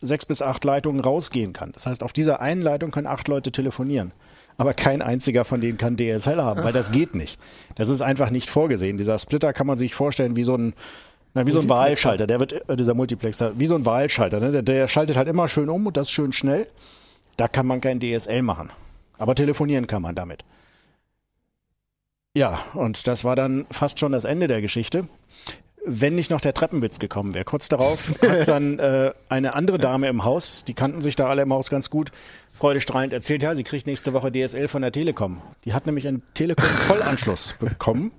Speaker 3: sechs bis acht Leitungen rausgehen kann. Das heißt, auf dieser einen Leitung können acht Leute telefonieren. Aber kein einziger von denen kann DSL haben, weil das geht nicht. Das ist einfach nicht vorgesehen. Dieser Splitter kann man sich vorstellen wie so ein, na, wie so ein Wahlschalter. Der wird, äh, dieser Multiplexer, wie so ein Wahlschalter. Ne? Der, der schaltet halt immer schön um und das schön schnell. Da kann man kein DSL machen. Aber telefonieren kann man damit. Ja, und das war dann fast schon das Ende der Geschichte. Wenn nicht noch der Treppenwitz gekommen wäre. Kurz darauf hat dann äh, eine andere Dame im Haus, die kannten sich da alle im Haus ganz gut, freudestrahlend erzählt, ja, sie kriegt nächste Woche DSL von der Telekom. Die hat nämlich einen Telekom-Vollanschluss bekommen.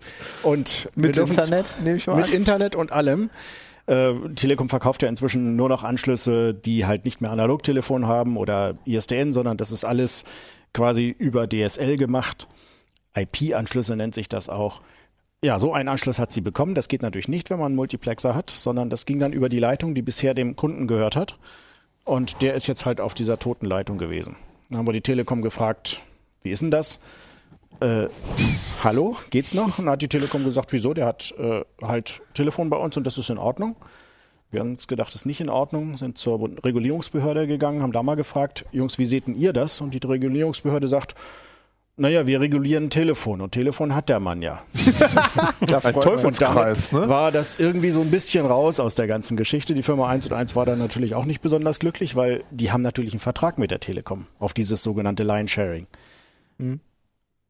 Speaker 3: Und
Speaker 2: mit Internet, nehme ich mal
Speaker 3: mit
Speaker 2: an.
Speaker 3: Internet und allem. Äh, Telekom verkauft ja inzwischen nur noch Anschlüsse, die halt nicht mehr Analogtelefon haben oder ISDN, sondern das ist alles quasi über DSL gemacht. IP-Anschlüsse nennt sich das auch. Ja, so einen Anschluss hat sie bekommen. Das geht natürlich nicht, wenn man einen Multiplexer hat, sondern das ging dann über die Leitung, die bisher dem Kunden gehört hat. Und der ist jetzt halt auf dieser toten Leitung gewesen. Dann haben wir die Telekom gefragt, wie ist denn das? Äh, hallo, geht's noch? Und dann hat die Telekom gesagt, wieso? Der hat äh, halt Telefon bei uns und das ist in Ordnung. Wir haben uns gedacht, das ist nicht in Ordnung, sind zur Regulierungsbehörde gegangen, haben da mal gefragt, Jungs, wie seht denn ihr das? Und die Regulierungsbehörde sagt, naja, wir regulieren Telefon und Telefon hat der Mann ja.
Speaker 4: Ein Teufelskreis, ne?
Speaker 3: war das irgendwie so ein bisschen raus aus der ganzen Geschichte. Die Firma 1 und 1 war dann natürlich auch nicht besonders glücklich, weil die haben natürlich einen Vertrag mit der Telekom auf dieses sogenannte Line-Sharing.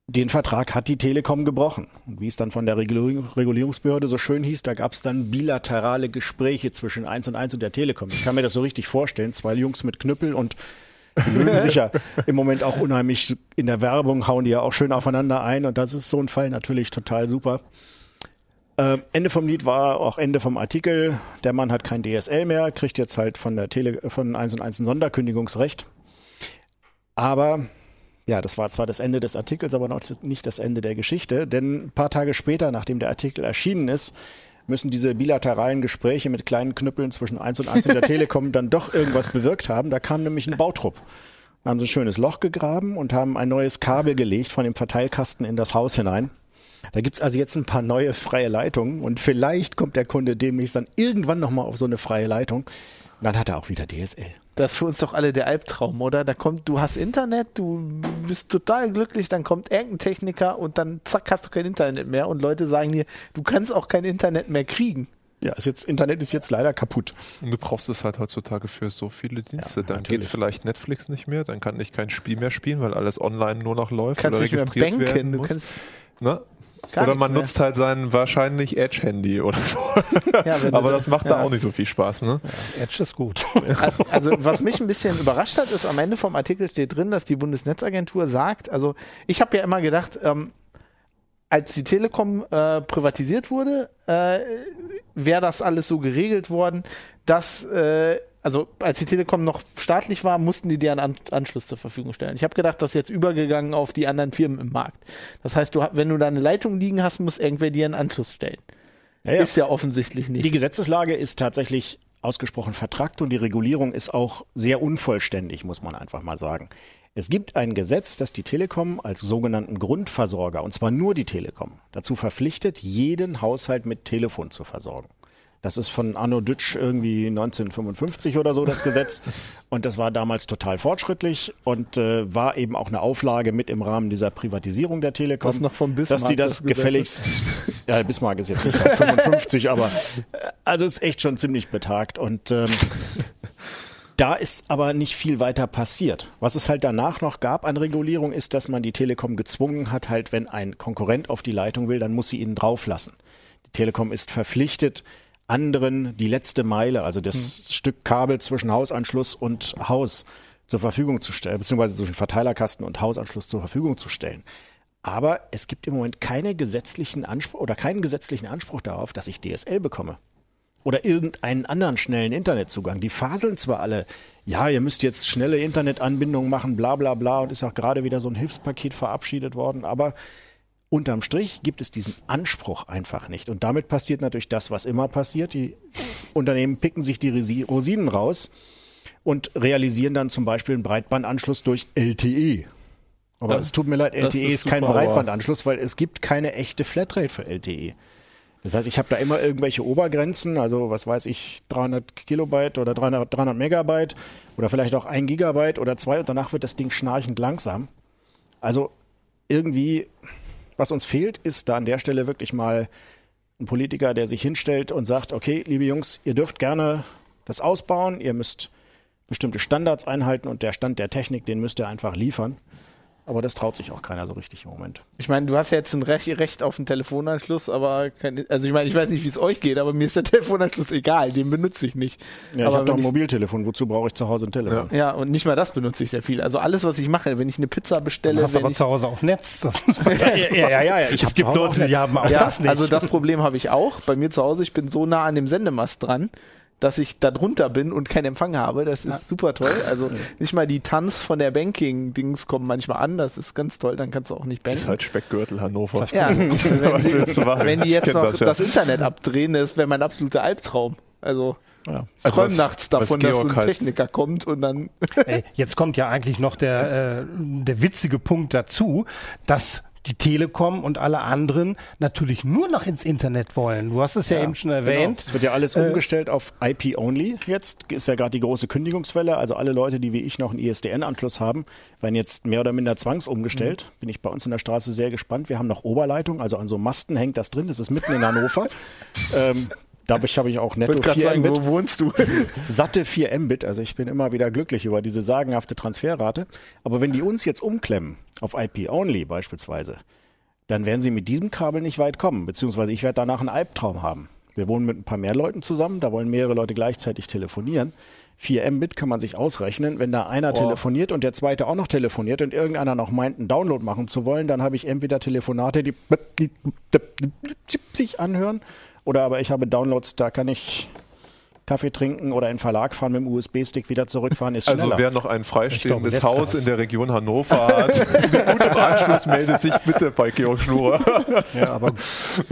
Speaker 3: Den Vertrag hat die Telekom gebrochen. Und wie es dann von der Regulierungsbehörde so schön hieß, da gab es dann bilaterale Gespräche zwischen 1 und 1 und der Telekom. Ich kann mir das so richtig vorstellen. Zwei Jungs mit Knüppel und die mögen sich ja im Moment auch unheimlich in der Werbung, hauen die ja auch schön aufeinander ein. Und das ist so ein Fall natürlich total super. Äh, Ende vom Lied war auch Ende vom Artikel. Der Mann hat kein DSL mehr, kriegt jetzt halt von der Tele von 1 und 1 ein Sonderkündigungsrecht. Aber ja, das war zwar das Ende des Artikels, aber noch nicht das Ende der Geschichte, denn ein paar Tage später, nachdem der Artikel erschienen ist, müssen diese bilateralen Gespräche mit kleinen Knüppeln zwischen 1 und 1 in der Telekom dann doch irgendwas bewirkt haben. Da kam nämlich ein Bautrupp. Haben sie ein schönes Loch gegraben und haben ein neues Kabel gelegt von dem Verteilkasten in das Haus hinein. Da gibt's also jetzt ein paar neue freie Leitungen und vielleicht kommt der Kunde demnächst dann irgendwann nochmal auf so eine freie Leitung. Dann hat er auch wieder DSL.
Speaker 2: Das ist für uns doch alle der Albtraum, oder? Da kommt, du hast Internet, du bist total glücklich, dann kommt irgendein Techniker und dann zack, hast du kein Internet mehr und Leute sagen dir, du kannst auch kein Internet mehr kriegen.
Speaker 3: Ja, ist jetzt, Internet ist jetzt leider kaputt.
Speaker 4: Und du brauchst es halt heutzutage für so viele Dienste. Ja, dann natürlich. geht vielleicht Netflix nicht mehr, dann kann ich kein Spiel mehr spielen, weil alles online nur noch läuft
Speaker 2: kannst oder registriert mehr banken, werden muss. Du kannst
Speaker 4: ne? Gar oder man nutzt halt sein wahrscheinlich Edge-Handy oder so. Ja, Aber das macht ja. da auch nicht so viel Spaß. Ne?
Speaker 5: Ja, Edge ist gut.
Speaker 2: Also was mich ein bisschen überrascht hat, ist am Ende vom Artikel steht drin, dass die Bundesnetzagentur sagt, also ich habe ja immer gedacht, ähm, als die Telekom äh, privatisiert wurde, äh, wäre das alles so geregelt worden, dass äh, also als die Telekom noch staatlich war, mussten die dir einen An Anschluss zur Verfügung stellen. Ich habe gedacht, das ist jetzt übergegangen auf die anderen Firmen im Markt. Das heißt, du, wenn du da eine Leitung liegen hast, muss irgendwer dir einen Anschluss stellen. Ja, ja. Ist ja offensichtlich nicht.
Speaker 3: Die Gesetzeslage ist tatsächlich ausgesprochen vertrackt und die Regulierung ist auch sehr unvollständig, muss man einfach mal sagen. Es gibt ein Gesetz, das die Telekom als sogenannten Grundversorger, und zwar nur die Telekom, dazu verpflichtet, jeden Haushalt mit Telefon zu versorgen. Das ist von Arno Dütsch irgendwie 1955 oder so das Gesetz. Und das war damals total fortschrittlich und äh, war eben auch eine Auflage mit im Rahmen dieser Privatisierung der Telekom.
Speaker 2: Was noch von Bismarck
Speaker 3: dass die das, das gefälligst. ja, Bismarck ist jetzt nicht 55, aber äh, also ist echt schon ziemlich betagt. Und ähm, da ist aber nicht viel weiter passiert. Was es halt danach noch gab an Regulierung, ist, dass man die Telekom gezwungen hat, halt, wenn ein Konkurrent auf die Leitung will, dann muss sie ihn drauflassen. Die Telekom ist verpflichtet, anderen die letzte Meile, also das hm. Stück Kabel zwischen Hausanschluss und Haus zur Verfügung zu stellen, beziehungsweise zwischen Verteilerkasten und Hausanschluss zur Verfügung zu stellen. Aber es gibt im Moment keine gesetzlichen Anspruch oder keinen gesetzlichen Anspruch darauf, dass ich DSL bekomme. Oder irgendeinen anderen schnellen Internetzugang. Die faseln zwar alle, ja, ihr müsst jetzt schnelle Internetanbindungen machen, bla bla bla, und ist auch gerade wieder so ein Hilfspaket verabschiedet worden, aber Unterm Strich gibt es diesen Anspruch einfach nicht. Und damit passiert natürlich das, was immer passiert. Die Unternehmen picken sich die Rosinen raus und realisieren dann zum Beispiel einen Breitbandanschluss durch LTE. Aber das, es tut mir leid, LTE ist, ist kein Breitbandanschluss, weil es gibt keine echte Flatrate für LTE. Das heißt, ich habe da immer irgendwelche Obergrenzen, also was weiß ich, 300 Kilobyte oder 300, 300 Megabyte oder vielleicht auch ein Gigabyte oder zwei und danach wird das Ding schnarchend langsam. Also irgendwie was uns fehlt, ist da an der Stelle wirklich mal ein Politiker, der sich hinstellt und sagt, okay, liebe Jungs, ihr dürft gerne das ausbauen, ihr müsst bestimmte Standards einhalten und der Stand der Technik, den müsst ihr einfach liefern. Aber das traut sich auch keiner so richtig im Moment.
Speaker 2: Ich meine, du hast ja jetzt ein Recht, Recht auf einen Telefonanschluss, aber keine, also ich meine, ich weiß nicht, wie es euch geht, aber mir ist der Telefonanschluss egal, den benutze ich nicht.
Speaker 3: Ja,
Speaker 2: aber
Speaker 3: ich habe doch ein Mobiltelefon, wozu brauche ich zu Hause ein Telefon?
Speaker 2: Ja. ja. und nicht mal das benutze ich sehr viel. Also alles, was ich mache, wenn ich eine Pizza bestelle. Du
Speaker 5: hast aber
Speaker 2: ich,
Speaker 5: zu Hause auch Netz.
Speaker 2: ja, ja, ja, ja. Ich es gibt Leute, die haben auch das nicht. Also das Problem habe ich auch. Bei mir zu Hause, ich bin so nah an dem Sendemast dran dass ich da drunter bin und keinen Empfang habe. Das ist ja. super toll. Also nicht mal die Tanz von der Banking-Dings kommen manchmal an. Das ist ganz toll. Dann kannst du auch nicht banken. Ist
Speaker 4: halt Speckgürtel Hannover.
Speaker 2: Ja, wenn, sie, wenn, die jetzt noch das, ja. das Internet abdrehen, das wäre mein absoluter Albtraum. Also ja. Also träume nachts davon, dass ein halt Techniker kommt und dann.
Speaker 5: Ey, jetzt kommt ja eigentlich noch der, äh, der witzige Punkt dazu, dass die Telekom und alle anderen natürlich nur noch ins Internet wollen. Du hast es ja, ja eben schon erwähnt. Genau.
Speaker 3: Es wird ja alles äh, umgestellt auf IP-Only jetzt. Ist ja gerade die große Kündigungswelle. Also alle Leute, die wie ich noch einen ISDN-Anschluss haben, werden jetzt mehr oder minder zwangsumgestellt. Mhm. Bin ich bei uns in der Straße sehr gespannt. Wir haben noch Oberleitung, also an so Masten hängt das drin. Das ist mitten in Hannover. ähm, Da habe ich, auch netto
Speaker 2: Wollte grad
Speaker 3: 4
Speaker 2: sagen,
Speaker 3: Mbit.
Speaker 2: wo wohnst du?
Speaker 3: satte 4 Mbit. Also ich bin immer wieder glücklich über diese sagenhafte Transferrate. Aber wenn die uns jetzt umklemmen, auf IP-Only beispielsweise, dann werden sie mit diesem Kabel nicht weit kommen. Beziehungsweise ich werde danach einen Albtraum haben. Wir wohnen mit ein paar mehr Leuten zusammen, da wollen mehrere Leute gleichzeitig telefonieren. 4 Mbit kann man sich ausrechnen. Wenn da einer telefoniert und der zweite auch noch telefoniert und irgendeiner noch meint, einen Download machen zu wollen, dann habe ich entweder Telefonate, die sich anhören, oder aber ich habe Downloads, da kann ich Kaffee trinken oder in den Verlag fahren mit dem USB-Stick wieder zurückfahren, ist
Speaker 4: Also
Speaker 3: schneller.
Speaker 4: wer noch ein freistehendes
Speaker 5: glaube,
Speaker 4: Haus in der Region Hannover hat, mit gutem Anschluss meldet sich bitte bei Georg Schnurer.
Speaker 5: Ja, aber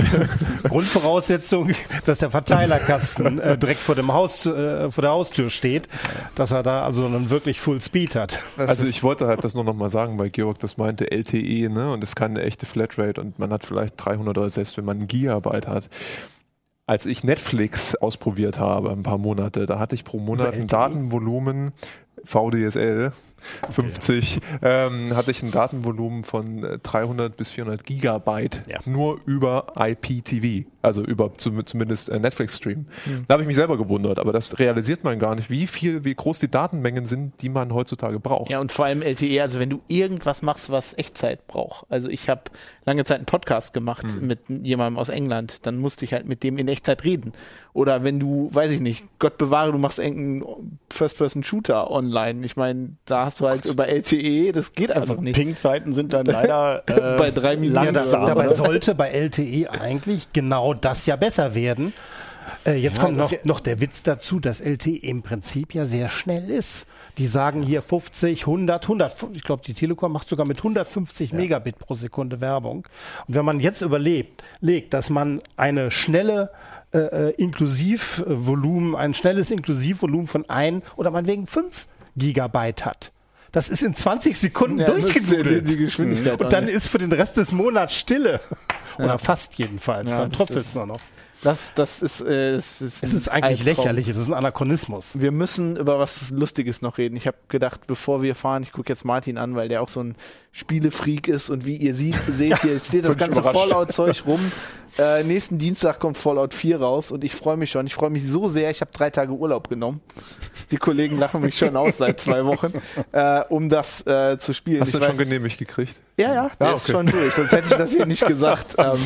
Speaker 5: Grundvoraussetzung, dass der Verteilerkasten äh, direkt vor dem Haus, äh, vor der Haustür steht, dass er da also dann wirklich Full Speed hat.
Speaker 4: Also ich wollte halt das nur noch mal sagen, weil Georg das meinte, LTE, ne, und das ist keine echte Flatrate und man hat vielleicht 300 oder selbst wenn man ein Gigabyte hat. Als ich Netflix ausprobiert habe, ein paar Monate, da hatte ich pro Monat ein Datenvolumen VDSL 50, ähm, hatte ich ein Datenvolumen von äh, 300 bis 400 Gigabyte
Speaker 3: Ja.
Speaker 4: nur über IPTV, also über zum, zumindest äh, Netflix-Stream. Da habe ich mich selber gewundert, aber das realisiert man gar nicht, wie viel, wie groß die Datenmengen sind, die man heutzutage braucht.
Speaker 2: Ja, und vor allem LTE, also wenn du irgendwas machst, was Echtzeit braucht. Also ich habe lange Zeit einen Podcast gemacht mit jemandem aus England, dann musste ich halt mit dem in Echtzeit reden. Oder wenn du, weiß ich nicht, Gott bewahre, du machst irgendeinen First-Person-Shooter online. Ich meine, da hast du halt über LTE, das geht einfach
Speaker 3: also
Speaker 2: nicht.
Speaker 3: Ping-Zeiten sind dann leider äh,
Speaker 2: Bei drei Minuten.
Speaker 3: langsam.
Speaker 5: Dabei sollte bei LTE eigentlich genau das ja besser werden. Äh, jetzt
Speaker 3: Ja,
Speaker 5: kommt noch,
Speaker 3: ja-
Speaker 5: noch der Witz dazu, dass LTE im Prinzip ja sehr schnell ist. Die sagen hier 50, 100, 100. Ich glaube, die Telekom macht sogar mit 150 Megabit pro Sekunde Werbung. Und wenn man jetzt überlebt, legt, dass man eine schnelle äh, äh, Inklusivvolumen, ein schnelles Inklusivvolumen von ein oder meinetwegen 5 Gigabyte hat. Das ist in 20 Sekunden
Speaker 2: Ja, nutzt die-
Speaker 5: durchgenudelt.
Speaker 2: die Geschwindigkeit
Speaker 5: Und dann
Speaker 2: an.
Speaker 5: ist für den Rest des Monats Stille. Oder fast jedenfalls. Dann
Speaker 2: ist-
Speaker 5: es nur noch.
Speaker 2: Das, das ist, äh, es ist,
Speaker 5: Es ist eigentlich
Speaker 2: Albtraum.
Speaker 5: lächerlich, es ist ein Anachronismus.
Speaker 2: Wir müssen über was Lustiges noch reden. Ich habe gedacht, bevor wir fahren, ich gucke jetzt Martin an, weil der auch so ein Spielefreak ist und wie ihr sieht, seht, hier steht das ganze. Fallout-Zeug rum. Äh, nächsten Dienstag kommt Fallout 4 raus und ich freue mich schon. Ich freue mich so sehr. Ich habe drei Tage Urlaub genommen. Die Kollegen lachen mich schon aus seit zwei Wochen, äh, um das äh, zu spielen.
Speaker 4: Hast du schon genehmigt gekriegt?
Speaker 2: Ja, ja, der
Speaker 4: Ah,
Speaker 2: ist
Speaker 4: okay.
Speaker 2: schon durch, sonst hätte ich das hier nicht gesagt. Ähm,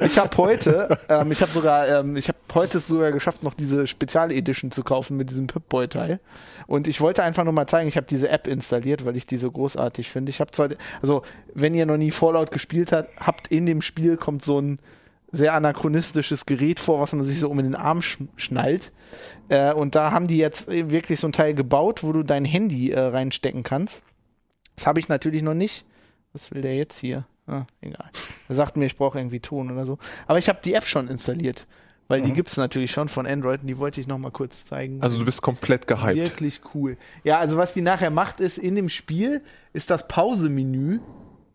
Speaker 2: ich habe heute, ähm, ich habe sogar, ähm, ich habe heute es sogar geschafft, noch diese Spezial-Edition zu kaufen mit diesem Pip-Boy-Teil. Und ich wollte einfach nur mal zeigen, ich habe diese App installiert, weil ich die so großartig finde. Ich habe zwar, also wenn ihr noch nie Fallout gespielt habt, habt in dem Spiel kommt so ein sehr anachronistisches Gerät vor, was man sich so um den Arm sch schnallt. Äh, und da haben die jetzt wirklich so ein Teil gebaut, wo du dein Handy äh, reinstecken kannst. Das habe ich natürlich noch nicht. Was will der jetzt hier? Ah, egal. Er sagt mir, ich brauche irgendwie Ton oder so. Aber ich habe die App schon installiert. Weil die gibt es natürlich schon von Android und die wollte ich noch mal kurz zeigen.
Speaker 4: Also du bist komplett gehypt.
Speaker 2: Wirklich cool. Ja, also was die nachher macht, ist in dem Spiel ist das Pause-Menü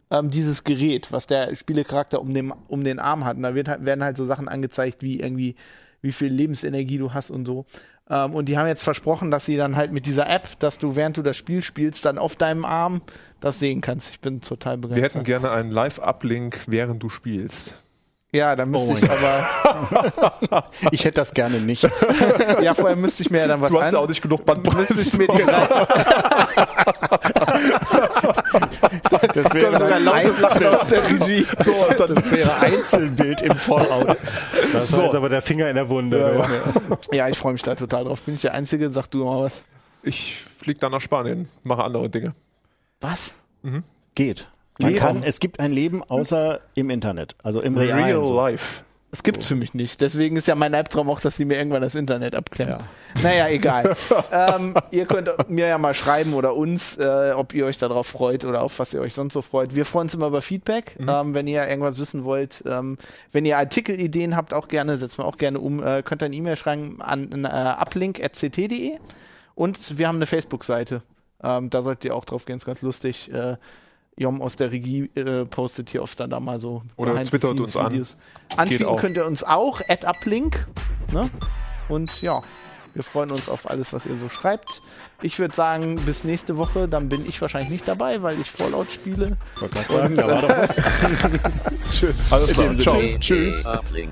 Speaker 2: ähm, dieses Gerät, was der Spielecharakter um den, um den Arm hat. Und da wird, halt- werden halt so Sachen angezeigt, wie irgendwie, wie viel Lebensenergie du hast und so. Ähm, und die haben jetzt versprochen, dass sie dann halt mit dieser App, dass du während du das Spiel spielst, dann auf deinem Arm das sehen kannst. Ich bin total
Speaker 4: Wir
Speaker 2: begeistert.
Speaker 4: hätten gerne einen Live-Uplink, während du spielst.
Speaker 2: Ja, da müsste
Speaker 3: Oh
Speaker 2: ich aber,
Speaker 3: Ich hätte das gerne nicht.
Speaker 2: ja, vorher müsste ich mir ja dann was
Speaker 4: Du hast
Speaker 2: an-
Speaker 4: ja auch nicht genug Bandbreite.
Speaker 2: müsste ich mir die
Speaker 3: Das wäre ein
Speaker 2: Lachen aus der Regie.
Speaker 3: So, das wäre Einzelbild im Fallout.
Speaker 5: Das war jetzt aber der Finger in der Wunde. du.
Speaker 2: Ja, ich freue mich da total drauf. Bin ich der Einzige? Sag du mal was.
Speaker 4: Ich fliege dann nach Spanien, mache andere Dinge.
Speaker 2: Was?
Speaker 3: Geht. Man kann, es gibt ein Leben außer im Internet, also im Realen.
Speaker 4: Real
Speaker 3: so.
Speaker 4: life.
Speaker 2: Das gibt's für mich nicht. Deswegen ist ja mein Albtraum auch, dass sie mir irgendwann das Internet abklemmen. Naja, egal. ähm, ihr könnt mir ja mal schreiben oder uns, äh, ob ihr euch darauf freut oder auf was ihr euch sonst so freut. Wir freuen uns immer über Feedback. Ähm, wenn ihr irgendwas wissen wollt, ähm, wenn ihr Artikelideen habt, auch gerne, setzen wir auch gerne um, äh, könnt ihr eine E-Mail schreiben an äh, uplink.ct.de und wir haben eine Facebook-Seite. Ähm, da solltet ihr auch drauf gehen, ist ganz lustig. Äh, Jom aus der Regie äh, postet hier oft dann da mal so
Speaker 4: Oder twittert uns an.
Speaker 2: Behind-the-Scenes-Videos. Antweeten
Speaker 4: auch.
Speaker 2: könnt ihr uns auch, at uplink. Ne? Und ja, wir freuen uns auf alles, was ihr so schreibt. Ich würde sagen, bis nächste Woche, dann bin ich wahrscheinlich nicht dabei, weil ich Fallout spiele.
Speaker 3: Wollte gerade sagen, da war doch was.
Speaker 4: Alles klar.
Speaker 6: Tschüss. Uplink.